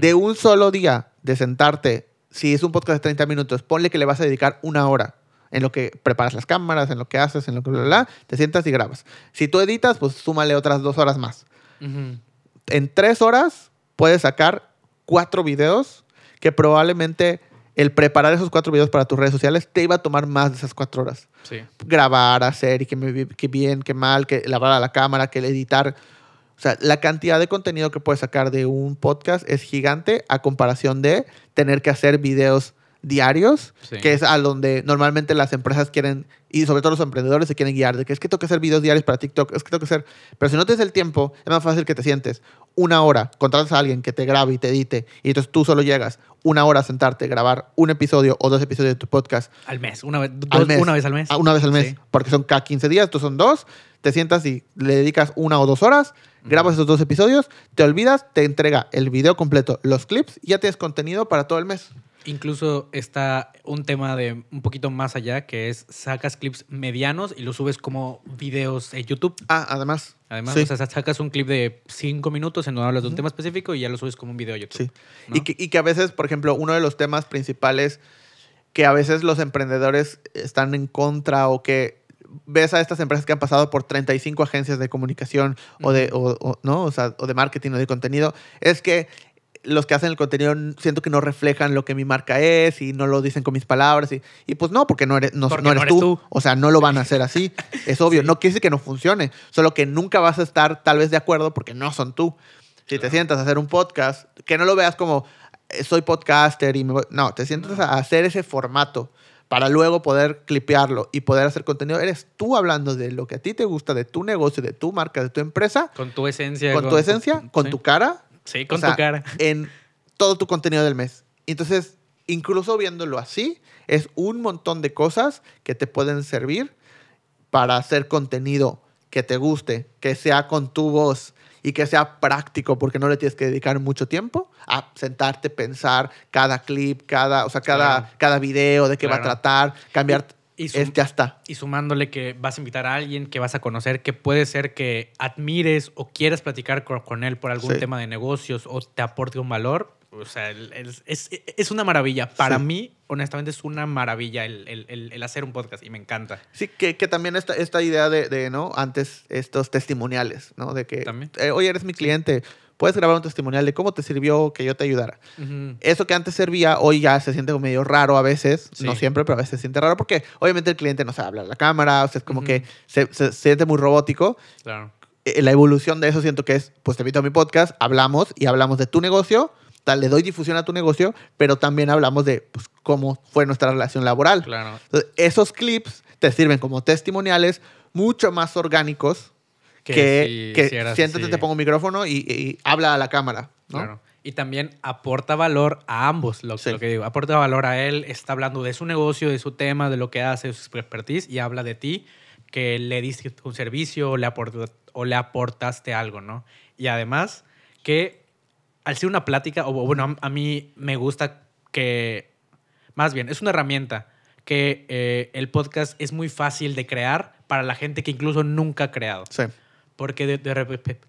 de un solo día de sentarte, si es un podcast de 30 minutos, ponle que le vas a dedicar una hora en lo que preparas las cámaras, en lo que haces, en lo que bla, bla, bla, te sientas y grabas. Si tú editas, pues súmale otras dos horas más. Ujú. En tres horas puedes sacar cuatro videos que probablemente el preparar esos cuatro videos para tus redes sociales te iba a tomar más de esas cuatro horas Sí. grabar, hacer y que, me, que bien, que mal, que lavar a la cámara, que editar. O sea, la cantidad de contenido que puedes sacar de un podcast es gigante a comparación de tener que hacer videos diarios, Sí. que es a donde normalmente las empresas quieren, y sobre todo los emprendedores se quieren guiar, de que es que tengo que hacer videos diarios para TikTok, es que tengo que hacer... Pero si no tienes el tiempo, es más fácil que te sientes una hora, contratas a alguien que te grabe y te edite, y entonces tú solo llegas una hora a sentarte, grabar un episodio o dos episodios de tu podcast Al mes, una vez, al mes. una vez al mes. Ah, Una vez al mes. Sí. Porque son cada 15 días, tú son dos. Te sientas y le dedicas una o dos horas, grabas esos dos episodios, te olvidas, te entrega el video completo, los clips y ya tienes contenido para todo el mes. Incluso está un tema de un poquito más allá, que es sacas clips medianos y los subes como videos en YouTube. Ah, además. Además, sí, o sea, sacas un clip de cinco minutos en donde hablas de un tema específico y ya lo subes como un video a YouTube. sí. ¿no? Y, que, y que a veces, por ejemplo, uno de los temas principales que a veces los emprendedores están en contra o que ves a estas empresas que han pasado por 35 agencias de comunicación o de, o, o- ¿no? o, sea, o de marketing o de contenido, es que los que hacen el contenido siento que no reflejan lo que mi marca es y no lo dicen con mis palabras. Y, y pues no, porque no eres, no, Porque no no eres, eres tú. tú. O sea, no lo van a hacer así. Es obvio. No quiere decir que no funcione, solo que nunca vas a estar tal vez de acuerdo porque no son tú. Si te Claro. sientas a hacer un podcast, que no lo veas como eh, soy podcaster y me voy- No, te sientas a hacer ese formato para luego poder clipearlo y poder hacer contenido. Eres tú hablando de lo que a ti te gusta, de tu negocio, de tu marca, de tu empresa, Con tu esencia. con tu esencia, con sí. tu cara Sí, o con sea, tu cara. En todo tu contenido del mes. Entonces, incluso viéndolo así, es un montón de cosas que te pueden servir para hacer contenido que te guste, que sea con tu voz y que sea práctico, porque no le tienes que dedicar mucho tiempo a sentarte, pensar cada clip, cada, o sea, cada, Claro. cada video, de qué va a tratar, cambiar. Y- y es, sum- ya está. Y sumándole que vas a invitar a alguien que vas a conocer, que puede ser que admires o quieras platicar con, con él por algún Sí. tema de negocios o te aporte un valor. O sea, el- es, es una maravilla. Para Sí. mí, honestamente, es una maravilla el, el- el- hacer un podcast y me encanta. Sí, que, que también esta, esta idea de, de, ¿no? Antes, estos testimoniales, ¿no? De que, eh, oye, eres mi cliente, puedes grabar un testimonial de cómo te sirvió que yo te ayudara. Ujú. Eso que antes servía, hoy ya se siente medio raro a veces, Sí. no siempre, pero a veces se siente raro porque obviamente el cliente no sabe hablar a la cámara, o sea, es como Ujú. que se, se siente muy robótico. Claro. Eh, La evolución de eso siento que es, pues te invito a mi podcast, hablamos y hablamos de tu negocio, le doy difusión a tu negocio, pero también hablamos de pues, cómo fue nuestra relación laboral. Claro. Entonces, esos clips te sirven como testimoniales mucho más orgánicos que, si que siéntate, así. te pongo un micrófono y, y habla a la cámara. ¿no? Claro. Y también aporta valor a ambos, lo, Sí. lo que digo. Aporta valor a él, está hablando de su negocio, de su tema, de lo que hace, de su expertise, y habla de ti, que le diste un servicio o le, aport- o le aportaste algo, ¿no? Y además, que al ser una plática, o bueno, a, a mí me gusta que, más bien, es una herramienta que eh, el podcast es muy fácil de crear para la gente que incluso nunca ha creado. Sí. Porque de, de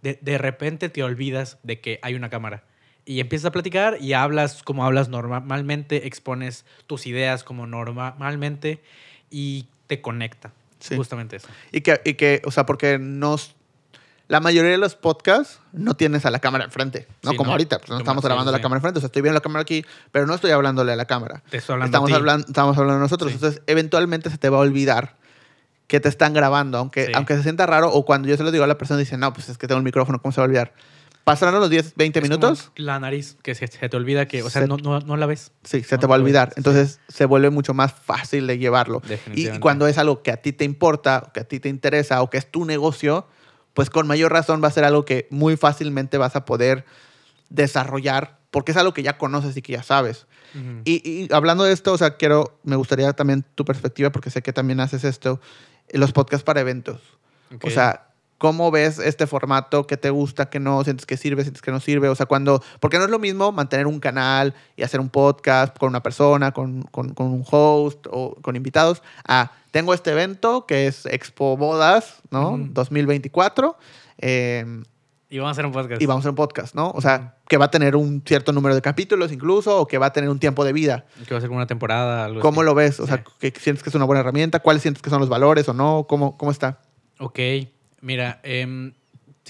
de- de repente te olvidas de que hay una cámara. Y empiezas a platicar y hablas como hablas normalmente, expones tus ideas como normalmente y te conecta. Sí. Justamente eso. Y que, y que, o sea, porque nos... La mayoría de los podcasts no tienes a la cámara enfrente, ¿no? Sí, como no. ahorita, pues no estamos grabando sí, la sí. cámara enfrente, o sea, estoy viendo la cámara aquí, pero no estoy hablándole a la cámara. Te estoy hablando Estamos a ti. hablando, estamos hablando nosotros, entonces eventualmente se te va a olvidar que te están grabando, aunque, Sí. aunque se sienta raro, o cuando yo se lo digo a la persona, dice, no, pues es que tengo el micrófono, ¿cómo se va a olvidar? Pasarán los 10, 20 Es como minutos, La nariz, que se, se te olvida que, o sea, Se- no, no, no la ves. sí, se No te va a lo ves, olvidar. sí. Entonces se vuelve mucho más fácil de llevarlo. Y, cuando es algo que a ti te importa, o que a ti te interesa, o que es tu negocio, pues con mayor razón va a ser algo que muy fácilmente vas a poder desarrollar, porque es algo que ya conoces y que ya sabes. Ujú. Y, y hablando de esto, o sea, quiero, me gustaría también tu perspectiva, porque sé que también haces esto, los podcasts para eventos. O sea, ¿cómo ves este formato? ¿Qué te gusta? ¿Qué no? ¿Sientes que sirve? ¿Sientes que no sirve? O sea, cuando, porque no es lo mismo mantener un canal y hacer un podcast con una persona, con, con- con un host o con invitados, a, tengo este evento que es Expo Bodas, ¿no? Ujú. 2024. eh, y vamos a hacer un podcast. y vamos a hacer un podcast, ¿no? O sea, que va a tener un cierto número de capítulos incluso, o que va a tener un tiempo de vida. Que va a ser como una temporada, algo ¿Cómo así. lo ves? O sea, Sí. ¿qué sientes que es una buena herramienta? ¿Cuáles sientes que son los valores o no? ¿Cómo, cómo está? Ok, mira, em,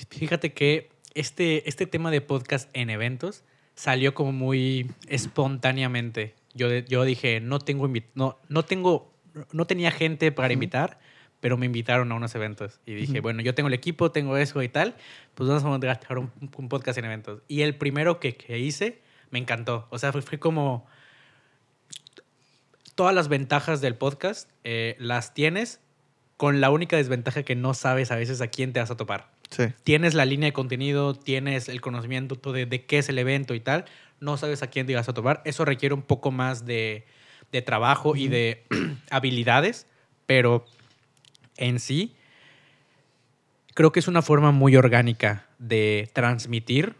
fíjate que este, este tema de podcast en eventos salió como muy espontáneamente. Yo, yo dije, no tengo, no, no tengo, no tenía gente para invitar, pero me invitaron a unos eventos. Y dije, bueno, yo tengo el equipo, tengo eso y tal, pues vamos a grabar un, un podcast en eventos. Y el primero que, que hice me encantó. O sea, fue, fue como todas las ventajas del podcast eh, las tienes con la única desventaja que no sabes a veces a quién te vas a topar. Sí. Tienes la línea de contenido, tienes el conocimiento de, de qué es el evento y tal, no sabes a quién te vas a topar. Eso requiere un poco más de, de trabajo y de habilidades, pero en sí creo que es una forma muy orgánica de transmitir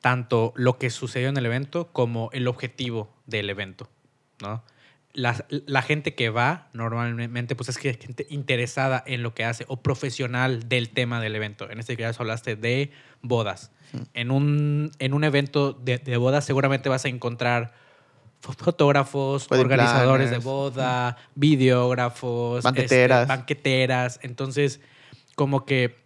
tanto lo que sucedió en el evento como el objetivo del evento, ¿no? La, la gente que va normalmente pues es gente interesada en lo que hace o profesional del tema del evento. En este caso hablaste de bodas. En, un, en un evento de, de bodas seguramente vas a encontrar fotógrafos, Wedding organizadores de boda, videógrafos, este, Banqueteras. banqueteras. Entonces, como que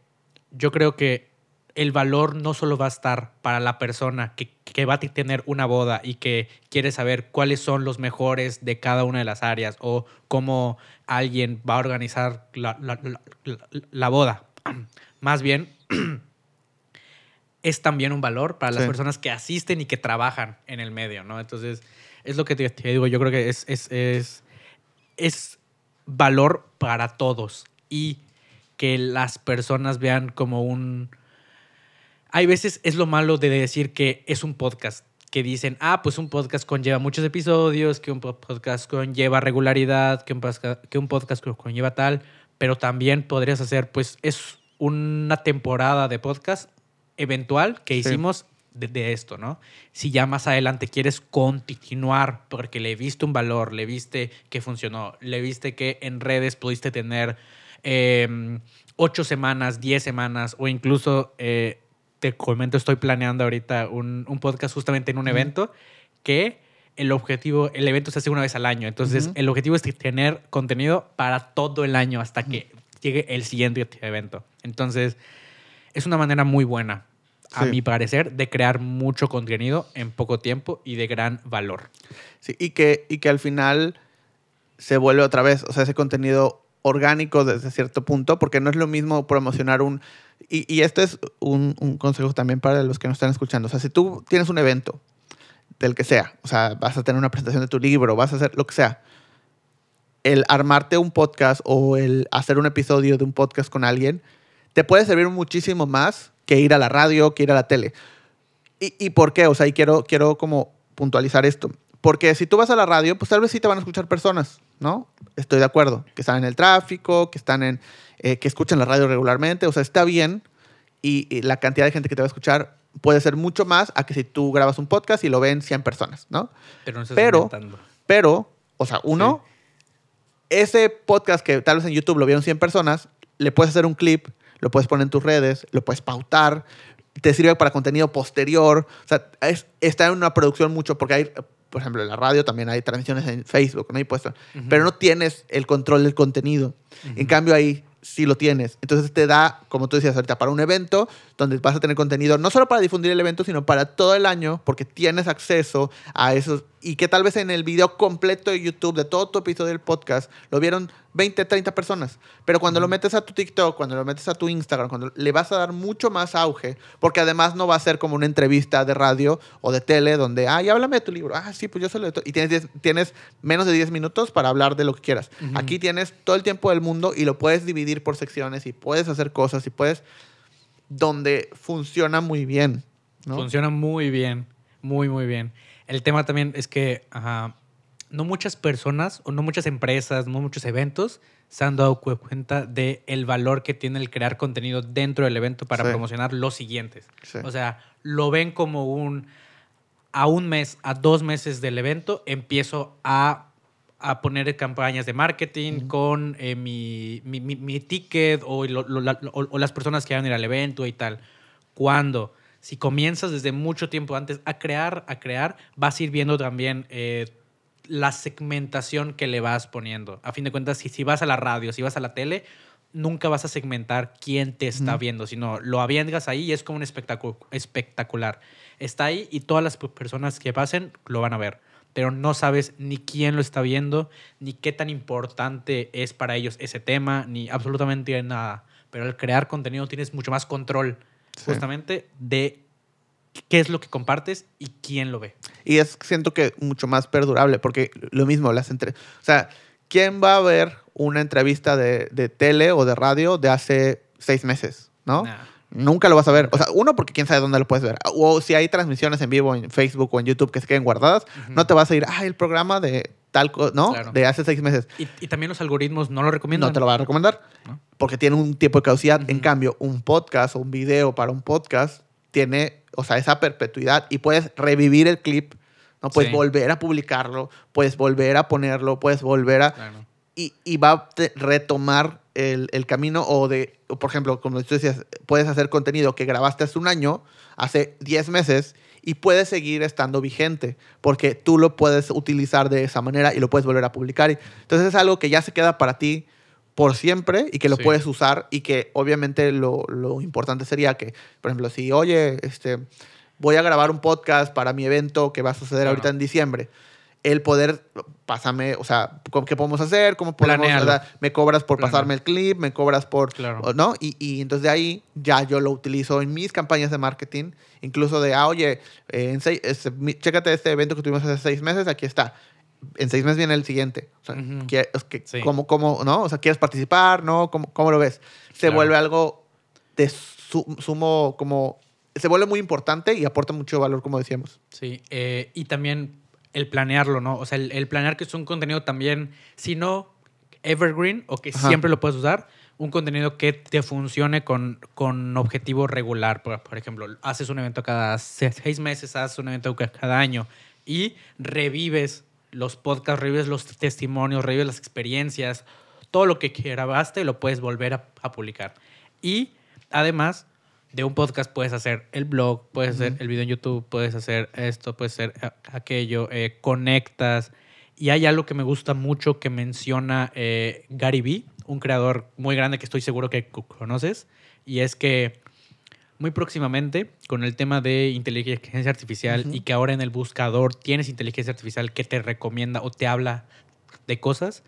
yo creo que el valor no solo va a estar para la persona que, que va a tener una boda y que quiere saber cuáles son los mejores de cada una de las áreas o cómo alguien va a organizar la, la- la- la- la boda. Más bien, es también un valor para las Sí. personas que asisten y que trabajan en el medio, ¿no? Entonces, es lo que te, te digo, yo creo que es, es, es, es valor para todos y que las personas vean como un... Hay veces es lo malo de decir que es un podcast, que dicen, ah, pues un podcast conlleva muchos episodios, que un po- podcast conlleva regularidad, que un, posca- que un podcast co- conlleva tal, pero también podrías hacer, pues es una temporada de podcast eventual que Sí. hicimos de, de esto, ¿no? Si ya más adelante quieres continuar porque le viste un valor, le viste que funcionó, le viste que en redes pudiste tener eh, ocho semanas, diez semanas o incluso, eh, te comento, estoy planeando ahorita un, un podcast justamente en un evento que el objetivo, el evento se hace una vez al año, entonces el objetivo es tener contenido para todo el año hasta que llegue el siguiente evento. Entonces, es una manera muy buena, a Sí. mi parecer, de crear mucho contenido en poco tiempo y de gran valor. Sí, y, que, y que al final se vuelve otra vez, o sea, ese contenido orgánico desde cierto punto, porque no es lo mismo promocionar un... Y, y este es un, un consejo también para los que nos están escuchando. O sea, si tú tienes un evento, del que sea, o sea, vas a tener una presentación de tu libro, vas a hacer lo que sea, el armarte un podcast o el hacer un episodio de un podcast con alguien, te puede servir muchísimo más que ir a la radio, que ir a la tele. ¿Y, y por qué? O sea, y quiero, quiero como puntualizar esto. Porque si tú vas a la radio, pues tal vez sí te van a escuchar personas, ¿no? Estoy de acuerdo. Que están en el tráfico, que están en... eh, que escuchan la radio regularmente. O sea, está bien. Y, y la cantidad de gente que te va a escuchar puede ser mucho más a que si tú grabas un podcast y lo ven 100 personas, ¿no? Pero no estás Pero- inventando. Pero, o sea, uno, ese podcast que tal vez en YouTube lo vieron 100 personas, le puedes hacer un clip, lo puedes poner en tus redes, lo puedes pautar, te sirve para contenido posterior. O sea, es- está en una producción mucho, porque hay, por ejemplo, en la radio también hay transmisiones en Facebook, ¿no? Y pues, Pero no tienes el control del contenido. En cambio, ahí sí lo tienes. Entonces te da, como tú decías ahorita, para un evento donde vas a tener contenido no solo para difundir el evento, sino para todo el año, porque tienes acceso a esos. Y que tal vez en el video completo de YouTube de todo tu episodio del podcast lo vieron 20, 30 personas. Pero cuando lo metes a tu TikTok, cuando lo metes a tu Instagram, cuando le vas a dar mucho más auge, porque además no va a ser como una entrevista de radio o de tele donde, ay, háblame de tu libro. Ah, sí, pues yo se lo Y tienes, 10 tienes menos de 10 minutos para hablar de lo que quieras. Aquí tienes todo el tiempo del mundo y lo puedes dividir por secciones y puedes hacer cosas y puedes donde funciona muy bien. ¿no? Funciona muy bien, muy, muy bien. El tema también es que ajá, no muchas personas o no muchas empresas, no muchos eventos se han dado cu- cuenta del el valor que tiene el crear contenido dentro del evento para Sí. promocionar los siguientes. Sí. O sea, lo ven como un, a un mes, a dos meses del evento, empiezo a, a poner campañas de marketing con eh, mi, mi, mi- mi ticket o, lo- lo- la- o- o las personas que van a ir al evento y tal. Cuando, si comienzas desde mucho tiempo antes a crear, a crear, vas a ir viendo también eh, la segmentación que le vas poniendo. A fin de cuentas, si, si vas a la radio, si vas a la tele, nunca vas a segmentar quién te está Ujú. viendo, sino lo avientas ahí y es como un espectáculo espectacular. Está ahí y todas las personas que pasen lo van a ver, pero no sabes ni quién lo está viendo, ni qué tan importante es para ellos ese tema, ni absolutamente nada. Pero al crear contenido tienes mucho más control Sí. justamente de qué es lo que compartes y quién lo ve. Y es, siento que mucho más perdurable, porque lo mismo, las entre... O sea, ¿quién va a ver una entrevista de, de tele o de radio de hace seis meses? ¿no? Nah. Nunca lo vas a ver. O sea, uno, porque quién sabe dónde lo puedes ver. O si hay transmisiones en vivo en Facebook o en YouTube que se queden guardadas, no te vas a ir, ah, el programa de tal, co-", ¿no? Claro. De hace seis meses. Y, y también los algoritmos no lo recomiendan. No te lo va a recomendar. ¿no? Porque tiene un tiempo de caducidad. En cambio, un podcast o un video para un podcast tiene, o sea, esa perpetuidad y puedes revivir el clip, ¿no? Puedes Sí. volver a publicarlo, puedes volver a ponerlo, puedes volver a... Claro. Y, y va a retomar el, el camino o de, por ejemplo, como tú decías, puedes hacer contenido que grabaste hace un año, hace 10 meses, y puede seguir estando vigente porque tú lo puedes utilizar de esa manera y lo puedes volver a publicar. Entonces es algo que ya se queda para ti por siempre y que lo Sí. puedes usar y que obviamente lo, lo importante sería que, por ejemplo, si, oye, este, voy a grabar un podcast para mi evento que va a suceder Claro. ahorita en diciembre, el poder, pásame, o sea, ¿cómo- ¿qué podemos hacer? ¿Cómo podemos, sea, me cobras por pasarme el clip, me cobras por, Claro. ¿no? Y, y entonces de ahí ya yo lo utilizo en mis campañas de marketing, incluso de, ah, oye, eh, en seis, este, chécate este evento que tuvimos hace seis meses, aquí está. En seis meses viene el siguiente. O sea, Ujú. ¿quie- es que- Sí. ¿cómo, cómo, no? O sea, ¿quieres participar? ¿No? ¿Cómo, cómo lo ves? Se Claro. vuelve algo de su- sumo, como, se vuelve muy importante y aporta mucho valor, como decíamos. Sí, eh, y también el planearlo, ¿no? O sea, el, el planear que es un contenido también, si no evergreen o que Ajá. siempre lo puedes usar, un contenido que te funcione con, con objetivo regular. Por, por ejemplo, haces un evento cada se- seis meses, haces un evento ca- cada año y revives los podcasts, revives los testimonios, revives las experiencias, todo lo que grabaste lo puedes volver a, a publicar. Y además de un podcast puedes hacer el blog, puedes hacer el video en YouTube, puedes hacer esto, puedes hacer a- aquello, eh, conectas. Y hay algo que me gusta mucho que menciona eh, Gary Vee, un creador muy grande que estoy seguro que co- conoces, y es que muy próximamente con el tema de inteligencia artificial y que ahora en el buscador tienes inteligencia artificial que te recomienda o te habla de cosas,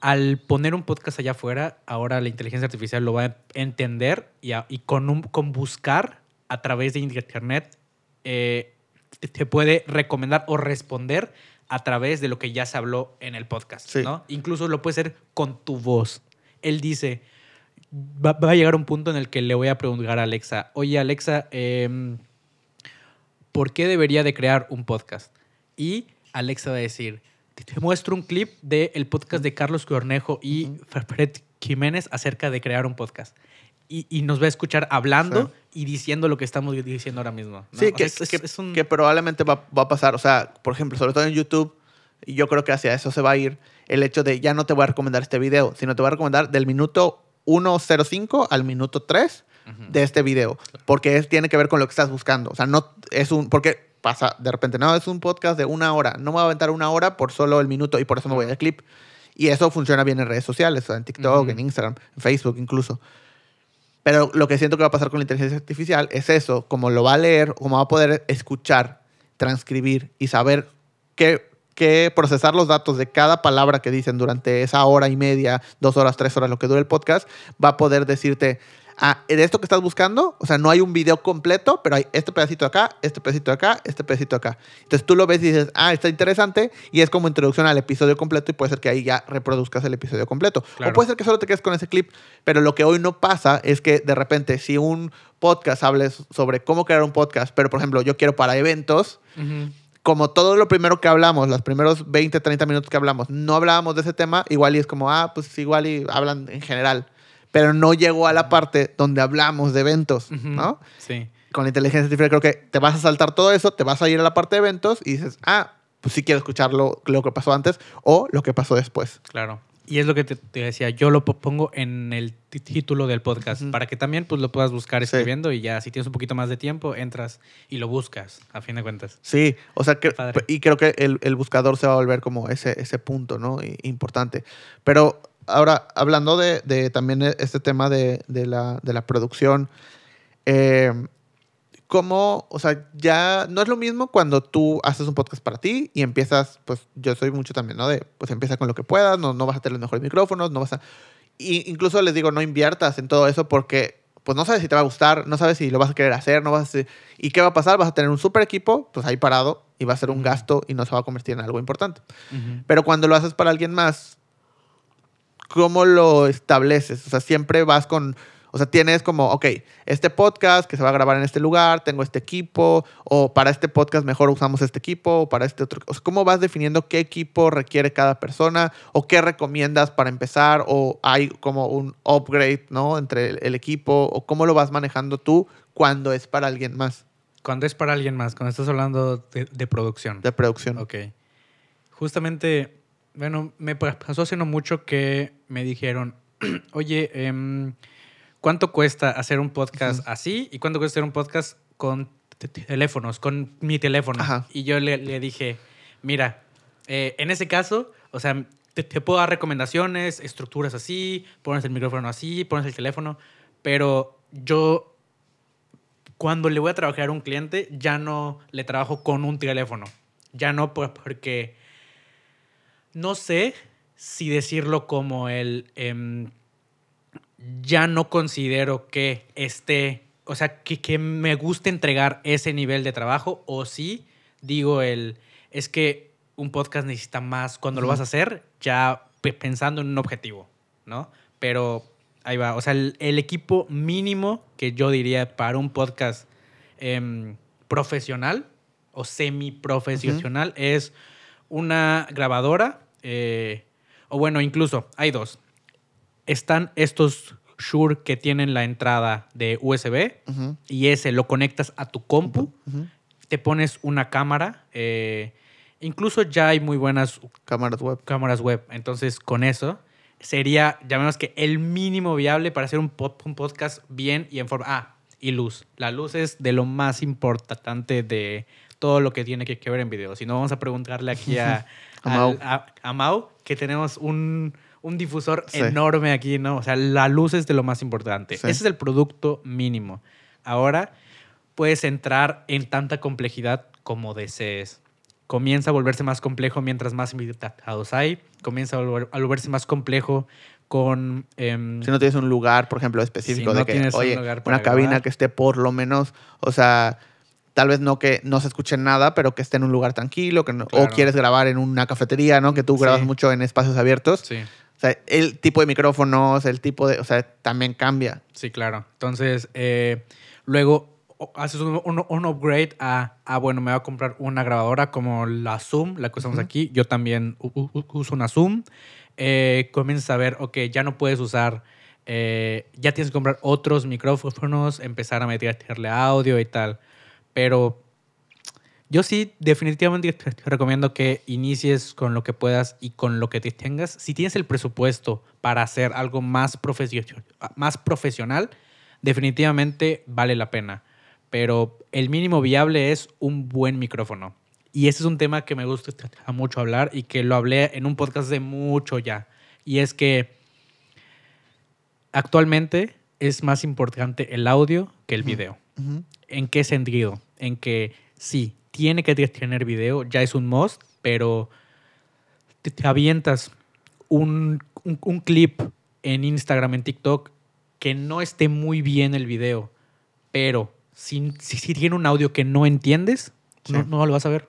al poner un podcast allá afuera, ahora la inteligencia artificial lo va a entender y, a- y con, un, con buscar a través de internet eh, te- te puede recomendar o responder a través de lo que ya se habló en el podcast, Sí. ¿no? Incluso lo puede hacer con tu voz. Él dice, va, va a llegar un punto en el que le voy a preguntar a Alexa, oye Alexa, em, ¿por qué debería de crear un podcast? Y Alexa va a decir, te muestro un clip del podcast de Carlos Cornejo y Fred Jiménez acerca de crear un podcast. Y, y nos va a escuchar hablando y diciendo lo que estamos diciendo ahora mismo. ¿no? Sí, que, sea, es- que- es un- que probablemente va, va a pasar. O sea, por ejemplo, sobre todo en YouTube, y yo creo que hacia eso se va a ir el hecho de ya no te voy a recomendar este video, sino te voy a recomendar del minuto 1.05 al minuto 3 Ujú. de este video, porque es, tiene que ver con lo que estás buscando. O sea, no es un... Porque pasa de repente, no, es un podcast de una hora. No me voy a aventar una hora por solo el minuto y por eso me voy al clip. Y eso funciona bien en redes sociales, en TikTok, en Instagram, en Facebook incluso. Pero lo que siento que va a pasar con la inteligencia artificial es eso, como lo va a leer, como va a poder escuchar, transcribir y saber qué, qué procesar los datos de cada palabra que dicen durante esa hora y media, dos horas, tres horas, lo que dure el podcast, va a poder decirte, ah, de esto que estás buscando, o sea, no hay un video completo, pero hay este pedacito de acá, este pedacito de acá, este pedacito de acá. Entonces tú lo ves y dices, ah, está interesante, y es como introducción al episodio completo y puede ser que ahí ya reproduzcas el episodio completo. Claro. O puede ser que solo te quedes con ese clip, pero lo que hoy no pasa es que de repente si un podcast hables sobre cómo crear un podcast, pero por ejemplo yo quiero para eventos, Ujú. como todo lo primero que hablamos, los primeros 20, 30 minutos que hablamos, no hablábamos de ese tema, igual y es como, ah, pues igual y hablan en general, pero no llegó a la parte donde hablamos de eventos, Ujú. ¿no? Sí. Con la inteligencia artificial creo que te vas a saltar todo eso, te vas a ir a la parte de eventos y dices, ah, pues sí quiero escuchar lo, lo que pasó antes o lo que pasó después. Claro. Y es lo que te, te decía, yo lo po- pongo en el título del podcast Ujú. para que también pues, lo puedas buscar Sí. escribiendo y ya si tienes un poquito más de tiempo, entras y lo buscas, a fin de cuentas. Sí, o sea, que, y creo que el, el buscador se va a volver como ese, ese punto, ¿no? I- importante. Pero ahora, hablando de, de también e- este tema de, de la, de la producción, eh, ¿cómo, o sea, ya no es lo mismo cuando tú haces un podcast para ti y empiezas, pues yo soy mucho también, ¿no? De, pues empieza con lo que puedas, no, no vas a tener los mejores micrófonos, no vas a... Y incluso les digo, no inviertas en todo eso porque pues no sabes si te va a gustar, no sabes si lo vas a querer hacer, no vas a ¿Y qué va a pasar? Vas a tener un super equipo, pues ahí parado, y va a ser un gasto y no se va a convertir en algo importante. Ujú. Pero cuando lo haces para alguien más, ¿cómo lo estableces? O sea, siempre vas con, o sea, tienes como, ok, este podcast que se va a grabar en este lugar, tengo este equipo, o para este podcast mejor usamos este equipo, o para este otro. O sea, ¿cómo vas definiendo qué equipo requiere cada persona, o qué recomiendas para empezar, o hay como un upgrade, ¿no? Entre el, el equipo, o cómo lo vas manejando tú cuando es para alguien más Cuando es para alguien más, cuando estás hablando de, de producción. de producción. Ok. Justamente, bueno, me pa- pasó hace no mucho que me dijeron, oye, em, ¿cuánto cuesta hacer un podcast así y cuánto cuesta hacer un podcast con teléfonos, con mi teléfono. Ajá. Y yo le, le dije, mira, eh, en ese caso, o sea, te, te puedo dar recomendaciones, estructuras así, pones el micrófono así, pones el teléfono, pero yo cuando le voy a trabajar a un cliente, ya no le trabajo con un teléfono. Ya no por- porque no sé si decirlo como el... em, ya no considero que esté, o sea, que, que me guste entregar ese nivel de trabajo o sí digo el, es que un podcast necesita más cuando lo vas a hacer, ya pe- pensando en un objetivo, ¿no? Pero ahí va, o sea, el, el equipo mínimo que yo diría para un podcast em, profesional o semi-profesional es una grabadora, eh, o bueno, incluso hay dos están estos Shure que tienen la entrada de USB y ese lo conectas a tu compu, te pones una cámara, eh, incluso ya hay muy buenas Cámaras web. cámaras web, entonces con eso sería, llamemos que el mínimo viable para hacer un, pod- un podcast bien y en forma... Ah, y luz. La luz es de lo más importante de todo lo que tiene que, que ver en video. Si no, vamos a preguntarle aquí a, A Mau. a- a Mau, que tenemos un, un difusor Sí. enorme aquí, ¿no? O sea, la luz es de lo más importante. Sí. Ese es el producto mínimo. Ahora puedes entrar en tanta complejidad como desees. Comienza a volverse más complejo mientras más invitados hay. Comienza a, volver- a volverse más complejo con... em, Si no tienes un lugar, por ejemplo, específico Si de no que, tienes un oye, una cabina grabar. que esté por lo menos, o sea, tal vez no que no se escuche nada, pero que esté en un lugar tranquilo, que no- o quieres grabar en una cafetería, ¿no? Que tú Sí. grabas mucho en espacios abiertos. sí. O sea, el tipo de micrófonos, el tipo de, o sea, también cambia. Sí, claro. Entonces, eh, luego haces un, un- un upgrade a, ah, bueno, me voy a comprar una grabadora como la Zoom, la que usamos aquí. Yo también uso una Zoom. Eh, comienzas a ver, ok, ya no puedes usar, eh, ya tienes que comprar otros micrófonos, empezar a meterle audio y tal. Pero yo sí, definitivamente te recomiendo que inicies con lo que puedas y con lo que te tengas. Si tienes el presupuesto para hacer algo más, profesio- más profesional, definitivamente vale la pena. Pero el mínimo viable es un buen micrófono. Y ese es un tema que me gusta mucho hablar y que lo hablé en un podcast de mucho ya. Y es que actualmente es más importante el audio que el video. ¿En qué sentido? En que sí, tiene que tener video, ya es un must, pero te, te avientas un, un- un clip en Instagram, en TikTok, que no esté muy bien el video, pero si, si, si tiene un audio que no entiendes, no, no lo vas a ver.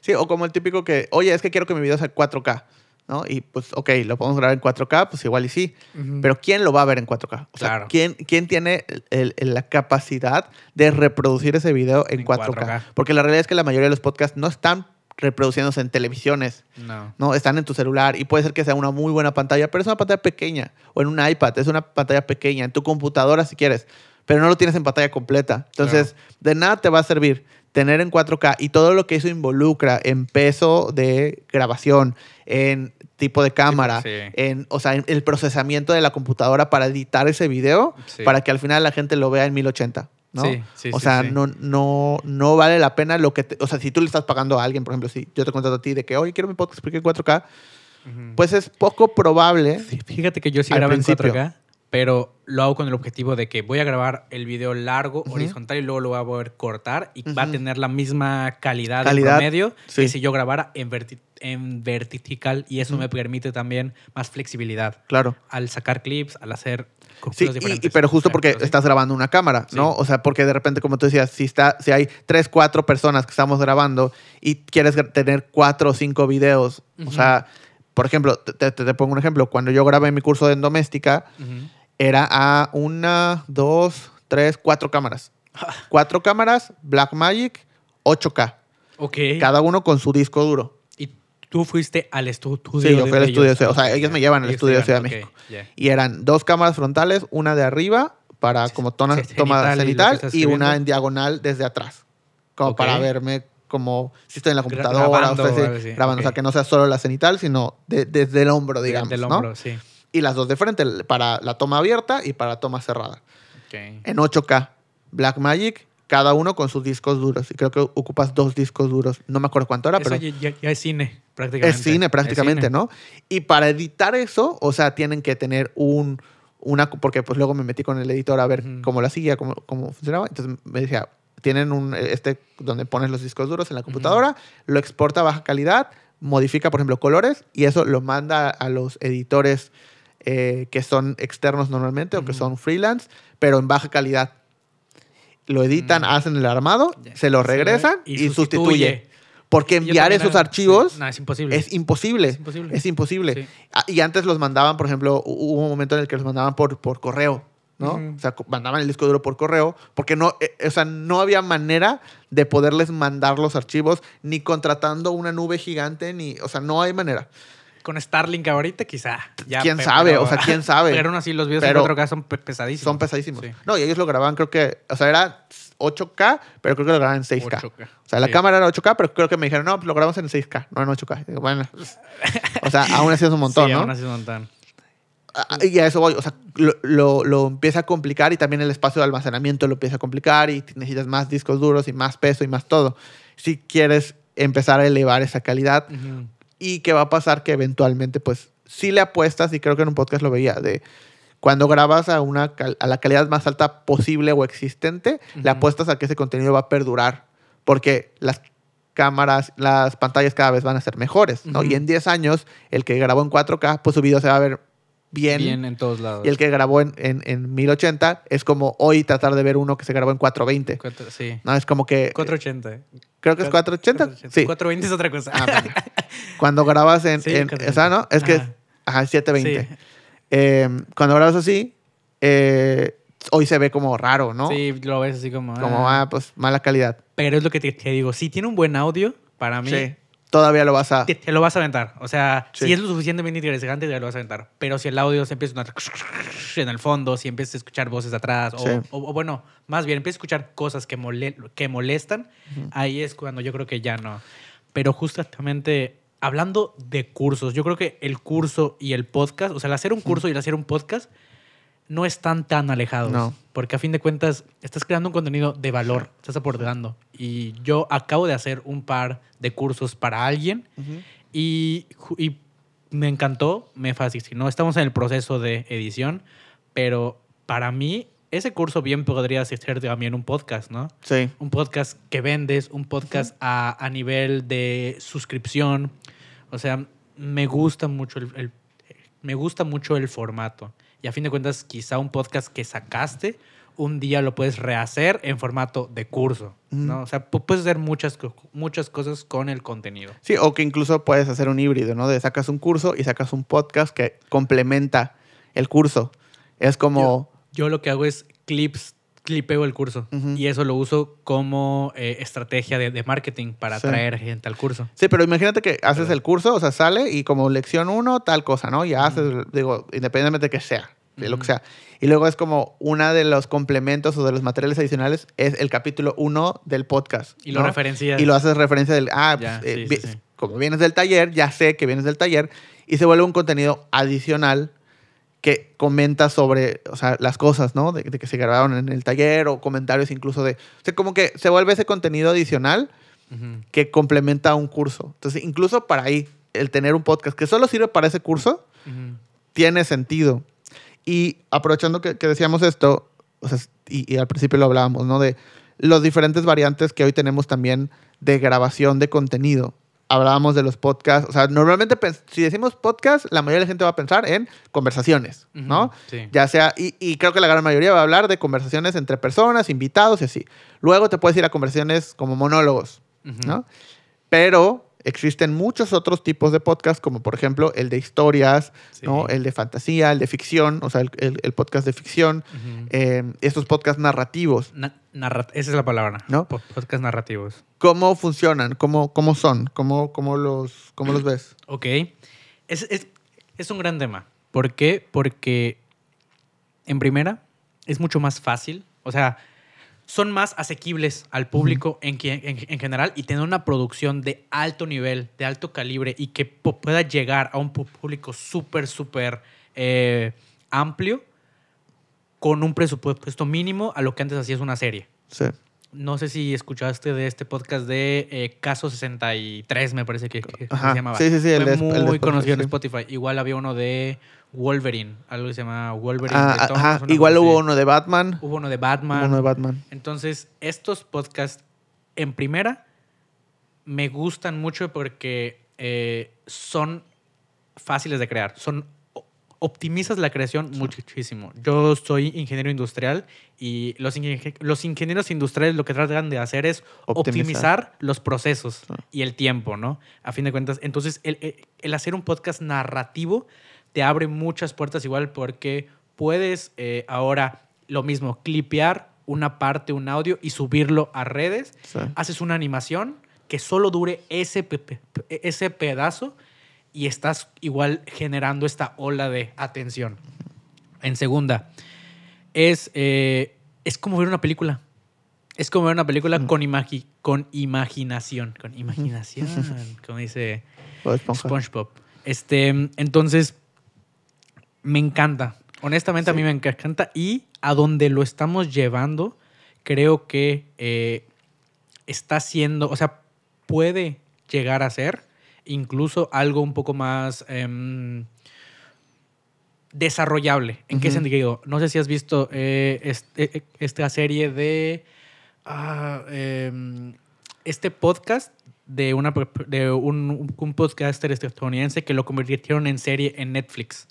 Sí, o como el típico que, oye, es que quiero que mi video sea 4K, ¿no? Y pues, ok, lo podemos grabar en 4K, pues igual y sí. Pero ¿quién lo va a ver en 4K? O sea, Claro. ¿quién, ¿quién tiene el- el- la capacidad de reproducir ese video en, En 4K? 4K. Porque la realidad es que la mayoría de los podcasts no están reproduciéndose en televisiones, No. ¿no? Están en tu celular y puede ser que sea una muy buena pantalla, pero es una pantalla pequeña. O en un iPad, es una pantalla pequeña. En tu computadora, si quieres, pero no lo tienes en pantalla completa. Entonces, de nada te va a servir tener en 4K y todo lo que eso involucra en peso de grabación, en tipo de cámara, sí. en, o sea, en el procesamiento de la computadora para editar ese video, Sí. para que al final la gente lo vea en 1080. ¿no? Sí, sí, o sea, sí. No, no, no vale la pena lo que... te- o sea, si tú le estás pagando a alguien, por ejemplo, si yo te contrato a ti de que, oye, quiero mi podcast porque en 4K, Ujú. pues es poco probable. Fí- Fíjate que yo sí grabo en principio. 4K, pero lo hago con el objetivo de que voy a grabar el video largo, horizontal, y luego lo voy a poder cortar y va a tener la misma calidad, Calidad, en promedio sí. que si yo grabara en, verti- en vertical y eso me permite también más flexibilidad Claro. al sacar clips, al hacer Sí, y- y, pero justo porque sí. estás grabando una cámara, ¿no? Sí. O sea, porque de repente, como tú decías, si, está, si hay tres, cuatro personas que estamos grabando y quieres tener cuatro o cinco videos, o sea, por ejemplo, te, te- te pongo un ejemplo. Cuando yo grabé mi curso de doméstica. Era a una, dos, tres, cuatro cámaras. Cuatro cámaras, Blackmagic, 8K. Ok. Cada uno con su disco duro. Y tú fuiste al estudio. Sí, yo fui al estudio. ellos. O sea, ellos me llevan al estudio de Ciudad de México. Y eran dos cámaras frontales, una de arriba para Sí, como sí, toma cenital cenital y una en diagonal desde atrás. Como para verme como si estoy en la computadora grabando o algo así, grabando. O sea, que no sea solo la cenital, sino de- desde el hombro, digamos. Del ¿no? hombro, sí. Y las dos de frente, para la toma abierta y para toma cerrada. En 8K, Blackmagic, cada uno con sus discos duros. Y creo que ocupas dos discos duros. No me acuerdo cuánto era, Eso pero ya, ya- es cine, prácticamente. es cine prácticamente, cine. ¿no? Y para editar eso, o sea, tienen que tener un una porque pues luego me metí con el editor a ver cómo lo hacía, cómo, cómo funcionaba. Entonces me decía, tienen un este donde pones los discos duros en la computadora, lo exporta a baja calidad, modifica, por ejemplo, colores y eso lo manda a los editores eh, que son externos normalmente o que son freelance, pero en baja calidad. Lo editan, Mm. hacen el armado, Ya. se lo regresan y y, sustituye. sustituye. Porque enviar esos era- archivos sí, no, es imposible. es imposible. Es imposible. Es imposible. Sí. Ah, Y antes los mandaban, por ejemplo, hu- hubo un momento en el que los mandaban por, por correo, ¿no? Ujú. O sea, mandaban el disco duro por correo, porque no, eh, o sea, no había manera de poderles mandar los archivos, ni contratando una nube gigante, ni, o sea, no hay manera. Con Starlink ahorita quizá. Ya, ¿Quién sabe? O sea, ¿quién sabe? Pero aún así los videos Pero en 4K son pe- pesadísimos. Son pesadísimos. Sí. No, y ellos lo grababan, creo que, o sea, era 8K, pero creo que lo grababan en 6K. 8K. O sea, la Sí. cámara era 8K, pero creo que me dijeron, no, pues lo grabamos en 6K, no en 8K. Digo, bueno, o sea, aún así es un montón, sí, ¿no? aún así es un montón. Ah, Y a eso voy, o sea, lo, lo- lo empieza a complicar y también el espacio de almacenamiento lo empieza a complicar y necesitas más discos duros y más peso y más todo. Si quieres empezar a elevar esa calidad. Y qué va a pasar que eventualmente, pues, si le apuestas, y creo que en un podcast lo veía, de cuando grabas a, una, cal- a la calidad más alta posible o existente, le apuestas a que ese contenido va a perdurar, porque las cámaras, las pantallas cada vez van a ser mejores, ¿no? Y en 10 años, el que grabó en 4K, pues su video se va a ver bien Bien en todos lados. y el que grabó en, en, en 1080 es como hoy tratar de ver uno que se grabó en 420. Cuatro- sí. No, es como que... 480. creo que es 480. Sí. 420 es otra cosa. Ah. Cuando grabas en... Sí, en 480. o sea, ¿no? Es que... Ajá. Ajá, 720. Sí. Eh, cuando grabas así, eh, hoy se ve como raro, ¿no? Sí, lo ves así como. Como, ah. ah, pues, mala calidad. Pero es lo que te, te digo. Si tiene un buen audio, para mí, Sí. Todavía lo vas a... te, te lo vas a aventar. O sea, Sí. si es lo suficientemente interesante, te lo vas a aventar. Pero si el audio se empieza a sonar en el fondo, si empiezas a escuchar voces atrás, o, Sí. o- o bueno, más bien empiezas a escuchar cosas que, mole- que molestan, ahí es cuando yo creo que ya no. Pero justamente hablando de cursos, yo creo que el curso y el podcast, o sea, el hacer un curso y el hacer un podcast, no están tan alejados. No. Porque a fin de cuentas, estás creando un contenido de valor, estás aportando. Y yo acabo de hacer un par de cursos para alguien y, y me encantó, me fascinó. Estamos en el proceso de edición, pero para mí ese curso bien podría ser también un podcast, ¿no? Sí. Un podcast que vendes, un podcast a, a nivel de suscripción. O sea, me gusta mucho el, el- me gusta mucho el formato. Y a fin de cuentas, quizá un podcast que sacaste, un día lo puedes rehacer en formato de curso. ¿no? O sea, pu- puedes hacer muchas, muchas cosas con el contenido. Sí, o que incluso puedes hacer un híbrido, ¿no? De sacas un curso y sacas un podcast que complementa el curso. Es como... Yo lo que hago es clips, clipeo el curso. Y eso lo uso como eh, estrategia de, de marketing para Sí. atraer gente al curso. Sí, pero imagínate que haces el curso, o sea, sale y como lección uno, tal cosa, ¿no? Y haces, digo, independientemente de que sea, de lo que sea. Y luego es como una de los complementos o de los materiales adicionales es el capítulo uno del podcast. Y lo referencias. Y lo haces referencia del, ah, Ya, pues, eh, sí, sí. como vienes del taller, ya sé que vienes del taller, y se vuelve un contenido adicional que comenta sobre, o sea, las cosas, ¿no? De, de que se grabaron en el taller o comentarios incluso de... O sea, como que se vuelve ese contenido adicional que complementa un curso. Entonces, incluso para ahí, el tener un podcast que solo sirve para ese curso, tiene sentido. Y aprovechando que, que decíamos esto, o sea, y, y al principio lo hablábamos, ¿no? De los diferentes variantes que hoy tenemos también de grabación de contenido. Hablábamos de los podcasts, o sea, normalmente si decimos podcast, la mayoría de la gente va a pensar en conversaciones, ¿no? Sí. Ya sea, y, y creo que la gran mayoría va a hablar de conversaciones entre personas, invitados y así. Luego te puedes ir a conversaciones como monólogos. ¿no? Pero existen muchos otros tipos de podcast, como por ejemplo el de historias, Sí. ¿no? el de fantasía, el de ficción, o sea, el, el- el podcast de ficción, eh, estos podcasts narrativos. Na- narra- esa es la palabra. ¿No? Po- Podcast narrativos. ¿Cómo funcionan? ¿Cómo, cómo son? ¿Cómo, cómo los, cómo los ves? Ok. Es, es- es un gran tema. ¿Por qué? Porque en primera es mucho más fácil. O sea, son más asequibles al público en, en, en general y tener una producción de alto nivel, de alto calibre y que pueda llegar a un público súper, súper eh, amplio con un presupuesto mínimo a lo que antes hacías una serie. Sí. No sé si escuchaste de este podcast de eh, Caso 63, me parece que, se llamaba. Sí, sí, sí, el Fue de- el de muy Spotify, conocido en sí. Spotify. Igual había uno de Wolverine, algo que se llama Wolverine. Ah, Returns, ajá. una Igual hubo uno de Batman. Hubo uno de Hubo Batman. uno de Batman. Entonces, estos podcasts, en primera, me gustan mucho porque eh, son fáciles de crear. Son optimizas la creación muchísimo. Yo soy ingeniero industrial y los, inge- los ingenieros industriales lo que tratan de hacer es Optimizar. optimizar, los procesos y el tiempo, ¿no? A fin de cuentas, entonces el, hacer un podcast narrativo te abre muchas puertas igual porque puedes eh, ahora lo mismo, clipear una parte, un audio y subirlo a redes. Sí. Haces una animación que solo dure ese, pe- ese pedazo y estás igual generando esta ola de atención. En segunda, es, eh, es como ver una película. Es como ver una película con, imagi- con imaginación. Con imaginación, como dice. SpongeBob. Este, entonces, me encanta. Honestamente, a mí me encanta. Y a donde lo estamos llevando, creo que eh, está siendo, o sea, puede llegar a ser incluso algo un poco más em, desarrollable. ¿En qué sentido? No sé si has visto eh, este- esta serie de ah, em, este podcast de, una, de un, un podcaster estadounidense que lo convirtieron en serie en Netflix.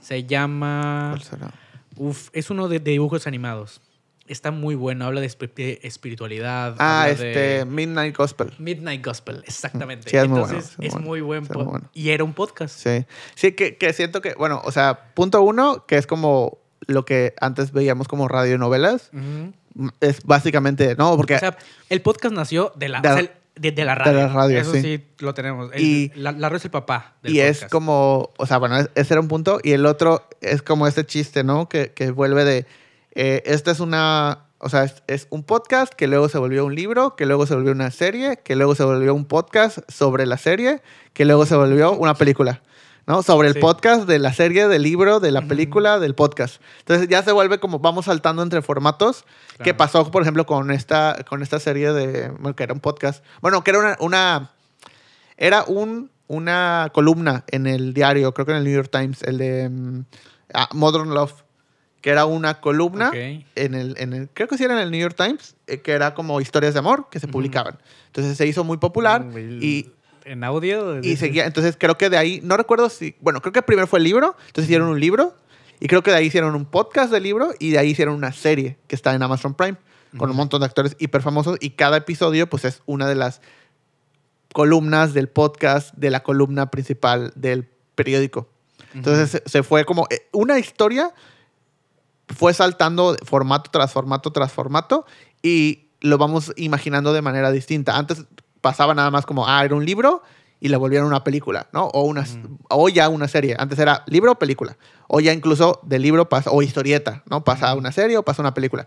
Se llama... ¿Cuál será? Uf, es uno de, de dibujos animados. Está muy bueno, habla de esp- de espiritualidad. Ah, este, de Midnight Gospel. Midnight Gospel, exactamente. Sí, es muy bueno, Entonces, es muy es bueno, muy buen sí, es muy bueno. Y era un podcast. Sí. Sí, que, que siento que, bueno, o sea, punto uno, que es como lo que antes veíamos como radionovelas. Ujú. Es básicamente, ¿no? Porque O sea, el podcast nació de la, De o la- sea, el- de, de la radio. la radio, Eso sí. sí, lo tenemos. El- Y- la, la radio es el papá del y es como, o sea, bueno, es- ese era un punto. Y el otro es como este chiste, ¿no? Que, que vuelve de, eh, esta es una, o sea, es, es un podcast que luego se volvió un libro, que luego se volvió una serie, que luego se volvió un podcast sobre la serie, que luego se volvió una película. ¿no? Sobre el Sí. podcast, de la serie, del libro, de la Ujú. película, del podcast. Entonces ya se vuelve como vamos saltando entre formatos. Claro. ¿Qué pasó, por ejemplo, con esta, con esta serie de, bueno, que era un podcast? Bueno, que era una, una era un, una columna en el diario, creo que en el New York Times, el de ah, Modern Love, que era una columna Ok. en, el, en el, creo que sí era en el New York Times, eh, que era como historias de amor que se publicaban. Entonces se hizo muy popular Mm, el- y, En audio. y seguía, entonces creo que de ahí, no recuerdo si, bueno, creo que primero fue el libro, entonces hicieron un libro y creo que de ahí hicieron un podcast del libro y de ahí hicieron una serie que está en Amazon Prime con un Ujú. montón de actores hiper famosos y cada episodio pues es una de las columnas del podcast de la columna principal del periódico. Entonces se, se fue como eh, una historia fue saltando de formato tras formato tras formato y lo vamos imaginando de manera distinta. Antes pasaba nada más como, ah, era un libro y le volvieron una película, ¿no? O, una, o ya una serie. Antes era libro o película. O ya incluso del libro pasa, o historieta, ¿no? Pasa a una serie o pasa a una película.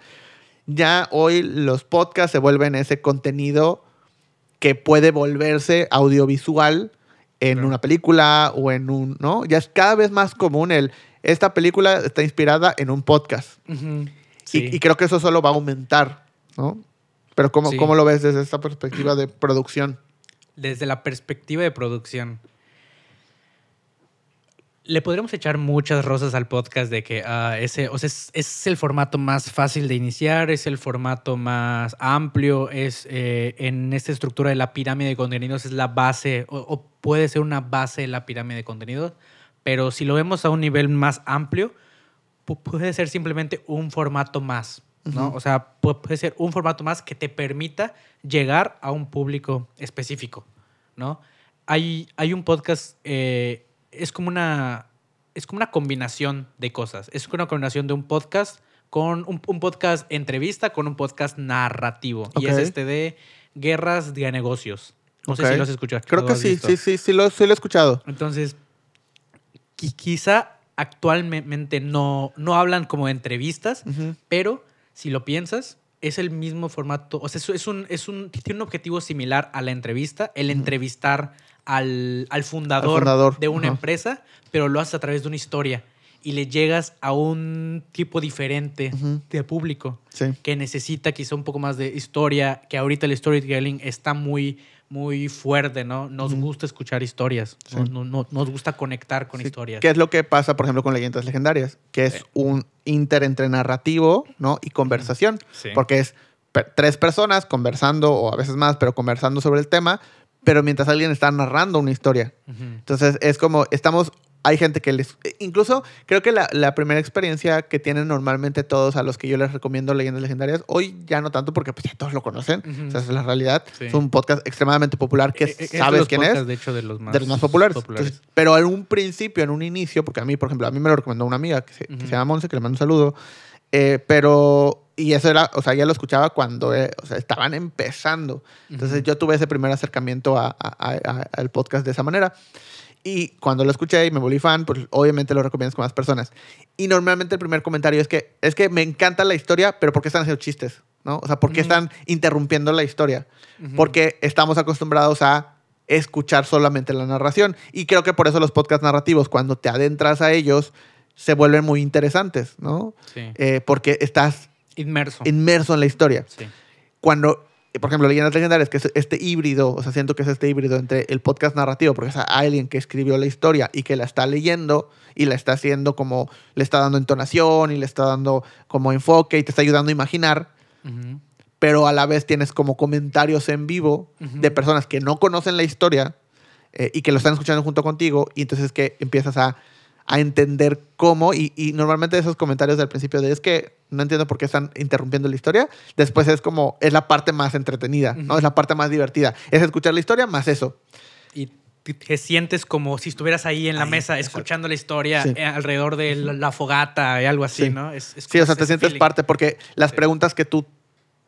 Ya hoy los podcasts se vuelven ese contenido que puede volverse audiovisual en Claro. una película o en un, ¿no? Ya es cada vez más común el, esta película está inspirada en un podcast. Y- Sí. Y, creo que eso solo va a aumentar, ¿no? Pero ¿cómo, Sí. ¿cómo lo ves desde esta perspectiva de producción? desde la perspectiva de producción, le podríamos echar muchas rosas al podcast de que ah, ese, o sea, es, es el formato más fácil de iniciar, es el formato más amplio, es eh, en esta estructura de la pirámide de contenidos, es la base, o, o puede ser una base de la pirámide de contenidos, pero si lo vemos a un nivel más amplio, pu- puede ser simplemente un formato más, ¿no? Ujú. O sea, pu- puede ser un formato más que te permita llegar a un público específico, ¿no? Hay, hay un podcast, eh, es como una, es como una combinación de cosas. Es una combinación de un podcast con un, un podcast entrevista con un podcast narrativo. Y es este de Guerras de Negocios. No sé Ok. si lo has escuchado. Creo que sí, visto. sí, sí, sí lo, sí lo he escuchado. Entonces, quizá actualmente no, no hablan como de entrevistas, pero si lo piensas, es el mismo formato. O sea, es, un, es un, tiene un objetivo similar a la entrevista, el entrevistar al, al fundador, fundador, de una empresa, pero lo haces a través de una historia. y le llegas a un tipo diferente de público Sí. que necesita quizá un poco más de historia, que ahorita el storytelling está muy, muy fuerte, ¿no? Nos gusta escuchar historias, Sí. no- no- no- nos gusta conectar con Sí, historias. ¿Qué es lo que pasa, por ejemplo, con leyendas legendarias? Que es Sí. un inter entre narrativo ¿no? y conversación. Sí. Porque es tres personas conversando, o a veces más, pero conversando sobre el tema, pero mientras alguien está narrando una historia. Entonces es como, estamos, hay gente que les, incluso creo que la, la primera experiencia que tienen normalmente todos a los que yo les recomiendo leyendas legendarias, hoy ya no tanto porque pues ya todos lo conocen, Ujú. o sea, esa es la realidad, Sí. es un podcast extremadamente popular que Eh, eh, de sabes quién podcasts, es De hecho, de los más, de los más populares. Entonces, pero en un principio, en un inicio, porque a mí, por ejemplo, a mí me lo recomendó una amiga que se, que Ujú. se llama Monse, que le mando un saludo. eh, pero, y eso era, o sea, ya lo escuchaba cuando eh, o sea, estaban empezando. Entonces, Ujú. yo tuve ese primer acercamiento a- a- a- a- al podcast de esa manera. Y cuando lo escuché y me volví fan, pues obviamente lo recomiendas con más personas. Y normalmente el primer comentario es que es que me encanta la historia, pero ¿por qué están haciendo chistes? ¿No? O sea, ¿por qué Ujú. están interrumpiendo la historia? Ujú. Porque estamos acostumbrados a escuchar solamente la narración. Y creo que por eso los podcasts narrativos, cuando te adentras a ellos, se vuelven muy interesantes, ¿no? Sí. Eh, porque estás Inmerso. inmerso en la historia. Sí. Cuando, por ejemplo, Leyendas Legendarias, que es este híbrido, o sea, siento que es este híbrido entre el podcast narrativo, porque es a alguien que escribió la historia y que la está leyendo y la está haciendo como, le está dando entonación y le está dando como enfoque y te está ayudando a imaginar pero a la vez tienes como comentarios en vivo de personas que no conocen la historia eh, y que lo están escuchando junto contigo y entonces que empiezas a, a entender cómo y, y normalmente esos comentarios del principio de es que no entiendo por qué están interrumpiendo la historia, después es como, es la parte más entretenida, ¿no? Es la parte más divertida, es escuchar la historia más eso. Y te- te sientes como si estuvieras ahí en la Ahí, mesa exacto. escuchando la historia Sí. eh, alrededor de la, la fogata y algo así, Sí. ¿no? Es, es Sí, o sea, te sientes feeling. parte porque las Sí. preguntas que tú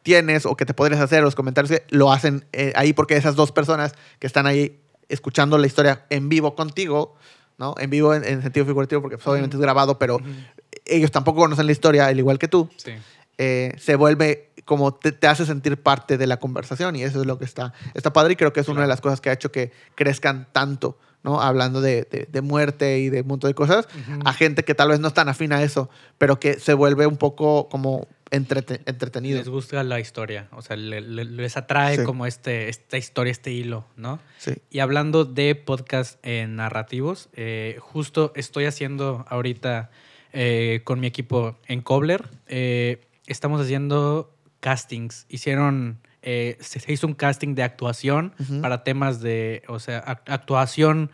tienes o que te podrías hacer, los comentarios que lo hacen eh, ahí porque esas dos personas que están ahí escuchando la historia en vivo contigo, ¿no? En vivo en, en sentido figurativo porque pues, obviamente es grabado, pero ellos tampoco conocen la historia, al igual que tú, Sí. eh, se vuelve como te, te hace sentir parte de la conversación y eso es lo que está, está padre y creo que es una de las cosas que ha hecho que crezcan tanto, ¿no? Hablando de, de- de muerte y de un montón de cosas, a gente que tal vez no es tan afín a eso, pero que se vuelve un poco como entrete- entretenido. Les gusta la historia, o sea, le- le- les atrae Sí. como este, esta historia, este hilo, ¿no? Sí. Y hablando de podcast eh, narrativos, eh, justo estoy haciendo ahorita eh, con mi equipo en Kobler, eh, estamos haciendo castings. Hicieron, se, se hizo un casting de actuación para temas de, o sea, ac- actuación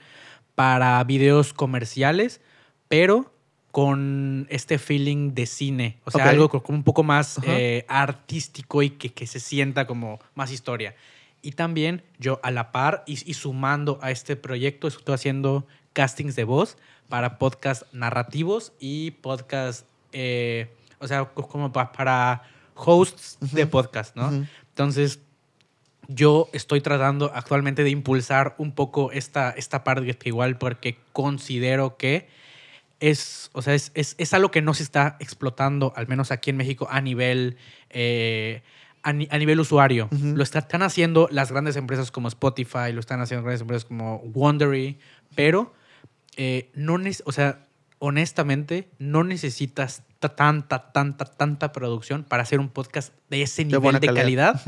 para videos comerciales, pero con este feeling de cine, o sea, Ok. algo co- como un poco más Ajá. eh, artístico y que, que se sienta como más historia. Y también yo a la par y, y sumando a este proyecto estoy haciendo castings de voz para podcast narrativos y podcast, eh, o sea, co- como pa- para hosts de Ujú. podcast, ¿no? Ujú. Entonces, yo estoy tratando actualmente de impulsar un poco esta, esta parte igual porque considero que es, o sea, es, es, es algo que no se está explotando, al menos aquí en México, a nivel, eh, a, ni- a nivel usuario. Lo está- están haciendo las grandes empresas como Spotify, lo están haciendo grandes empresas como Wondery, pero eh, no o sea, honestamente, no necesitas ta- tanta, tanta, tanta producción para hacer un podcast de ese nivel de calidad.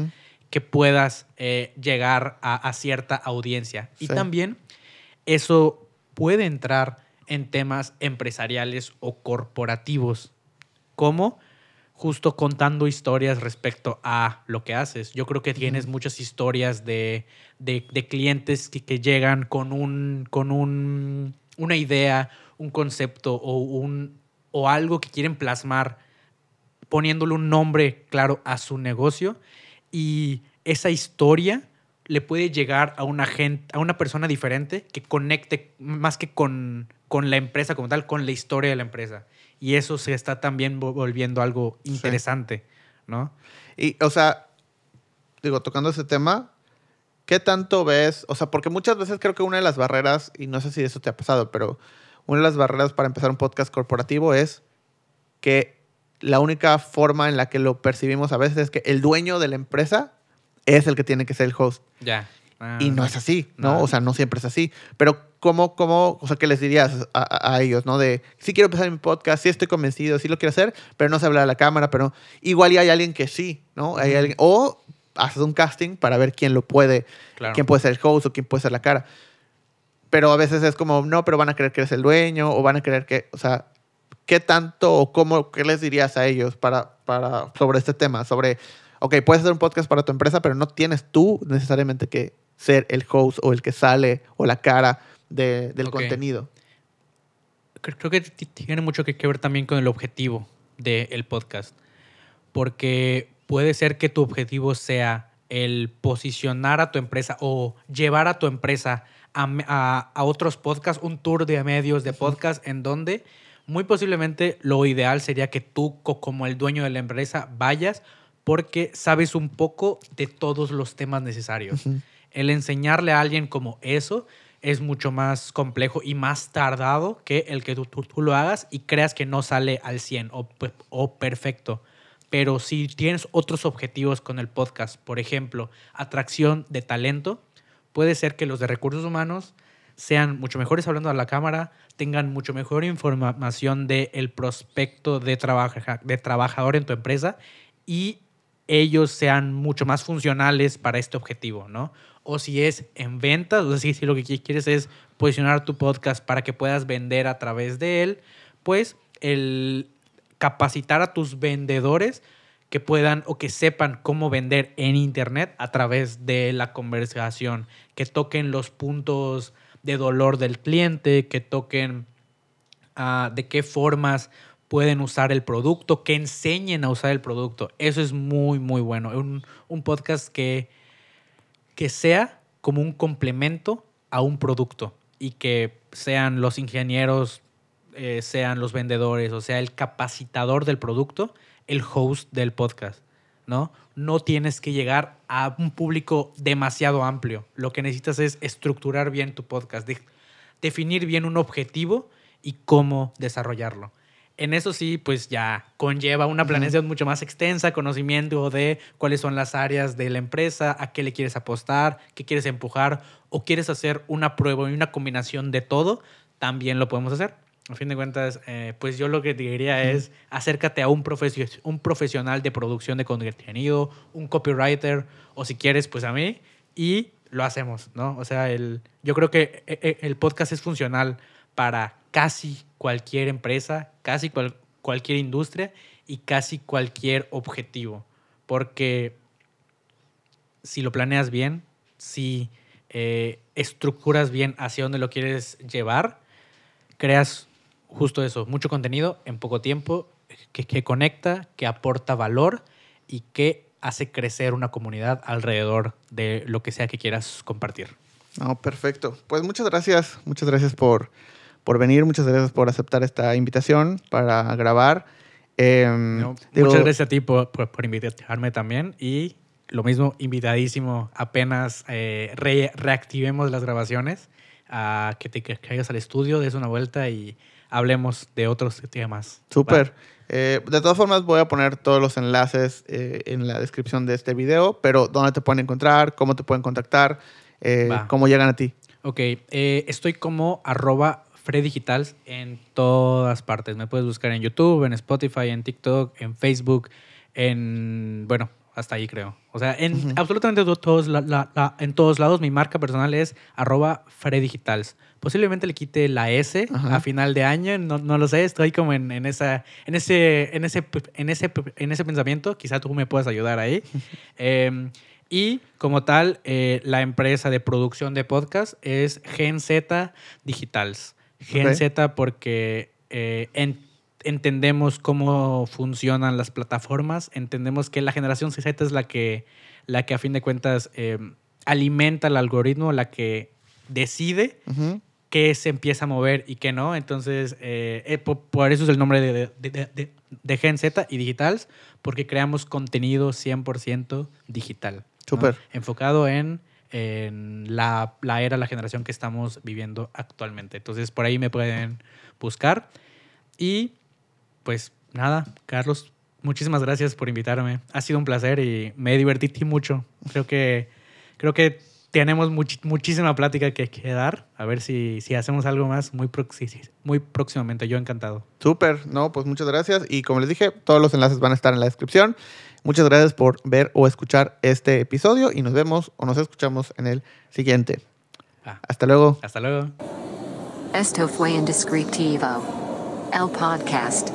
que puedas eh, llegar a, a cierta audiencia. Y también eso puede entrar en temas empresariales o corporativos, como justo contando historias respecto a lo que haces. Yo creo que tienes muchas historias de, de- de clientes que, que llegan con, un, con un, una idea, un concepto o, un, o algo que quieren plasmar poniéndole un nombre claro a su negocio. Y esa historia le puede llegar a una gente, a una persona diferente que conecte más que con, con la empresa como tal, con la historia de la empresa. Y eso se está también vo- volviendo algo Sí. interesante, ¿no? Y, o sea, digo, tocando ese tema, ¿qué tanto ves? O sea, porque muchas veces creo que una de las barreras, y no sé si eso te ha pasado, pero una de las barreras para empezar un podcast corporativo es que la única forma en la que lo percibimos a veces es que el dueño de la empresa es el que tiene que ser el host. Ya. Ah, y no es así, ¿no? no. O sea, no siempre es así. Pero ¿cómo, cómo, o sea, qué les dirías a, a ellos, ¿no? De, sí quiero empezar mi podcast, sí estoy convencido, sí lo quiero hacer, pero no sé hablar a la cámara, pero igual y hay alguien que sí, ¿no? Hay alguien, o haces un casting para ver quién lo puede, Claro. quién puede ser el host o quién puede ser la cara. Pero a veces es como, no, pero van a creer que eres el dueño o van a creer que, o sea, ¿qué tanto o cómo, qué les dirías a ellos para, para, sobre este tema? Sobre, ok, puedes hacer un podcast para tu empresa, pero no tienes tú necesariamente que ser el host o el que sale o la cara de- del contenido. Creo que tiene mucho que ver también con el objetivo del podcast. Porque puede ser que tu objetivo sea el posicionar a tu empresa o llevar a tu empresa a, a- a otros podcasts, un tour de medios de podcast en donde muy posiblemente lo ideal sería que tú co- como el dueño de la empresa vayas porque sabes un poco de todos los temas necesarios. El enseñarle a alguien como eso es mucho más complejo y más tardado que el que tú, lo hagas y creas que no sale al 100 o, pe- o perfecto. Pero si tienes otros objetivos con el podcast, por ejemplo, atracción de talento, puede ser que los de recursos humanos sean mucho mejores hablando a la cámara, tengan mucho mejor información del prospecto de, trabaja- de trabajador en tu empresa y ellos sean mucho más funcionales para este objetivo, ¿no? O si es en ventas, o sea, si, si lo que qui- quieres es posicionar tu podcast para que puedas vender a través de él, pues el capacitar a tus vendedores que puedan o que sepan cómo vender en Internet a través de la conversación, que toquen los puntos de dolor del cliente, que toquen ah, de qué formas pueden usar el producto, que enseñen a usar el producto. Eso es muy, muy bueno. Un, un podcast que, que sea como un complemento a un producto y que sean los ingenieros, eh, sean los vendedores, o sea, el capacitador del producto, el host del podcast, ¿no? No tienes que llegar a un público demasiado amplio. Lo que necesitas es estructurar bien tu podcast, de- definir bien un objetivo y cómo desarrollarlo. En eso sí, pues ya conlleva una planeación mucho más extensa, conocimiento de cuáles son las áreas de la empresa, a qué le quieres apostar, qué quieres empujar o quieres hacer una prueba y una combinación de todo, también lo podemos hacer. A fin de cuentas, eh, pues yo lo que te diría es acércate a un, profesio- un profesional de producción de contenido, un copywriter o si quieres, pues a mí y lo hacemos, ¿no? O sea, el, yo creo que eh, eh, el podcast es funcional para casi cualquier empresa, casi cual- cualquier industria y casi cualquier objetivo. Porque si lo planeas bien, si eh, estructuras bien hacia dónde lo quieres llevar, creas justo eso, mucho contenido en poco tiempo que, que conecta, que aporta valor y que hace crecer una comunidad alrededor de lo que sea que quieras compartir. No, perfecto. Pues muchas gracias, muchas gracias por, por venir, muchas gracias por aceptar esta invitación para grabar. Em, No, digo, muchas gracias a ti por, por- por invitarme también y lo mismo, invitadísimo, apenas eh, re- reactivemos las grabaciones, a que te caigas al estudio, des una vuelta y hablemos de otros temas. Súper. Eh, de todas formas, voy a poner todos los enlaces eh, en la descripción de este video, pero dónde te pueden encontrar, cómo te pueden contactar, eh, cómo llegan a ti. Ok, eh, estoy como arroba Digitals en todas partes. Me puedes buscar en YouTube, en Spotify, en TikTok, en Facebook, en... Bueno, hasta ahí creo. O sea, en absolutamente to- todos, la- la- la- en todos lados mi marca personal es arroba Digitals. Posiblemente le quite la S Ajá. a final de año, no, no lo sé, estoy como en, en esa, en, ese, en, ese, en, ese, en ese pensamiento, quizá tú me puedas ayudar ahí. Em, y como tal, eh, la empresa de producción de podcast es Gen Z Digitals. Gen Ok. Z porque eh, en- entendemos cómo funcionan las plataformas, entendemos que la generación Z es la que, la que a fin de cuentas eh, alimenta el algoritmo, la que decide qué se empieza a mover y qué no. Entonces, eh, po- por, eso es el nombre de, de, de- de- de Gen Z y Digitals, porque creamos contenido 100% digital. ¿no? Súper. Enfocado en, en la, era, la generación que estamos viviendo actualmente. Entonces, por ahí me pueden buscar. Y, pues, nada, Carlos, muchísimas gracias por invitarme. Ha sido un placer y me divertí mucho. Creo que, creo que tenemos muchísima plática que, que, dar. A ver si, si hacemos algo más muy, muy próximamente. Yo encantado. Súper, no, pues muchas gracias. Y como les dije, todos los enlaces van a estar en la descripción. Muchas gracias por ver o escuchar este episodio y nos vemos o nos escuchamos en el siguiente. Ah. Hasta luego. Hasta luego. Esto fue Indescriptivo, el podcast.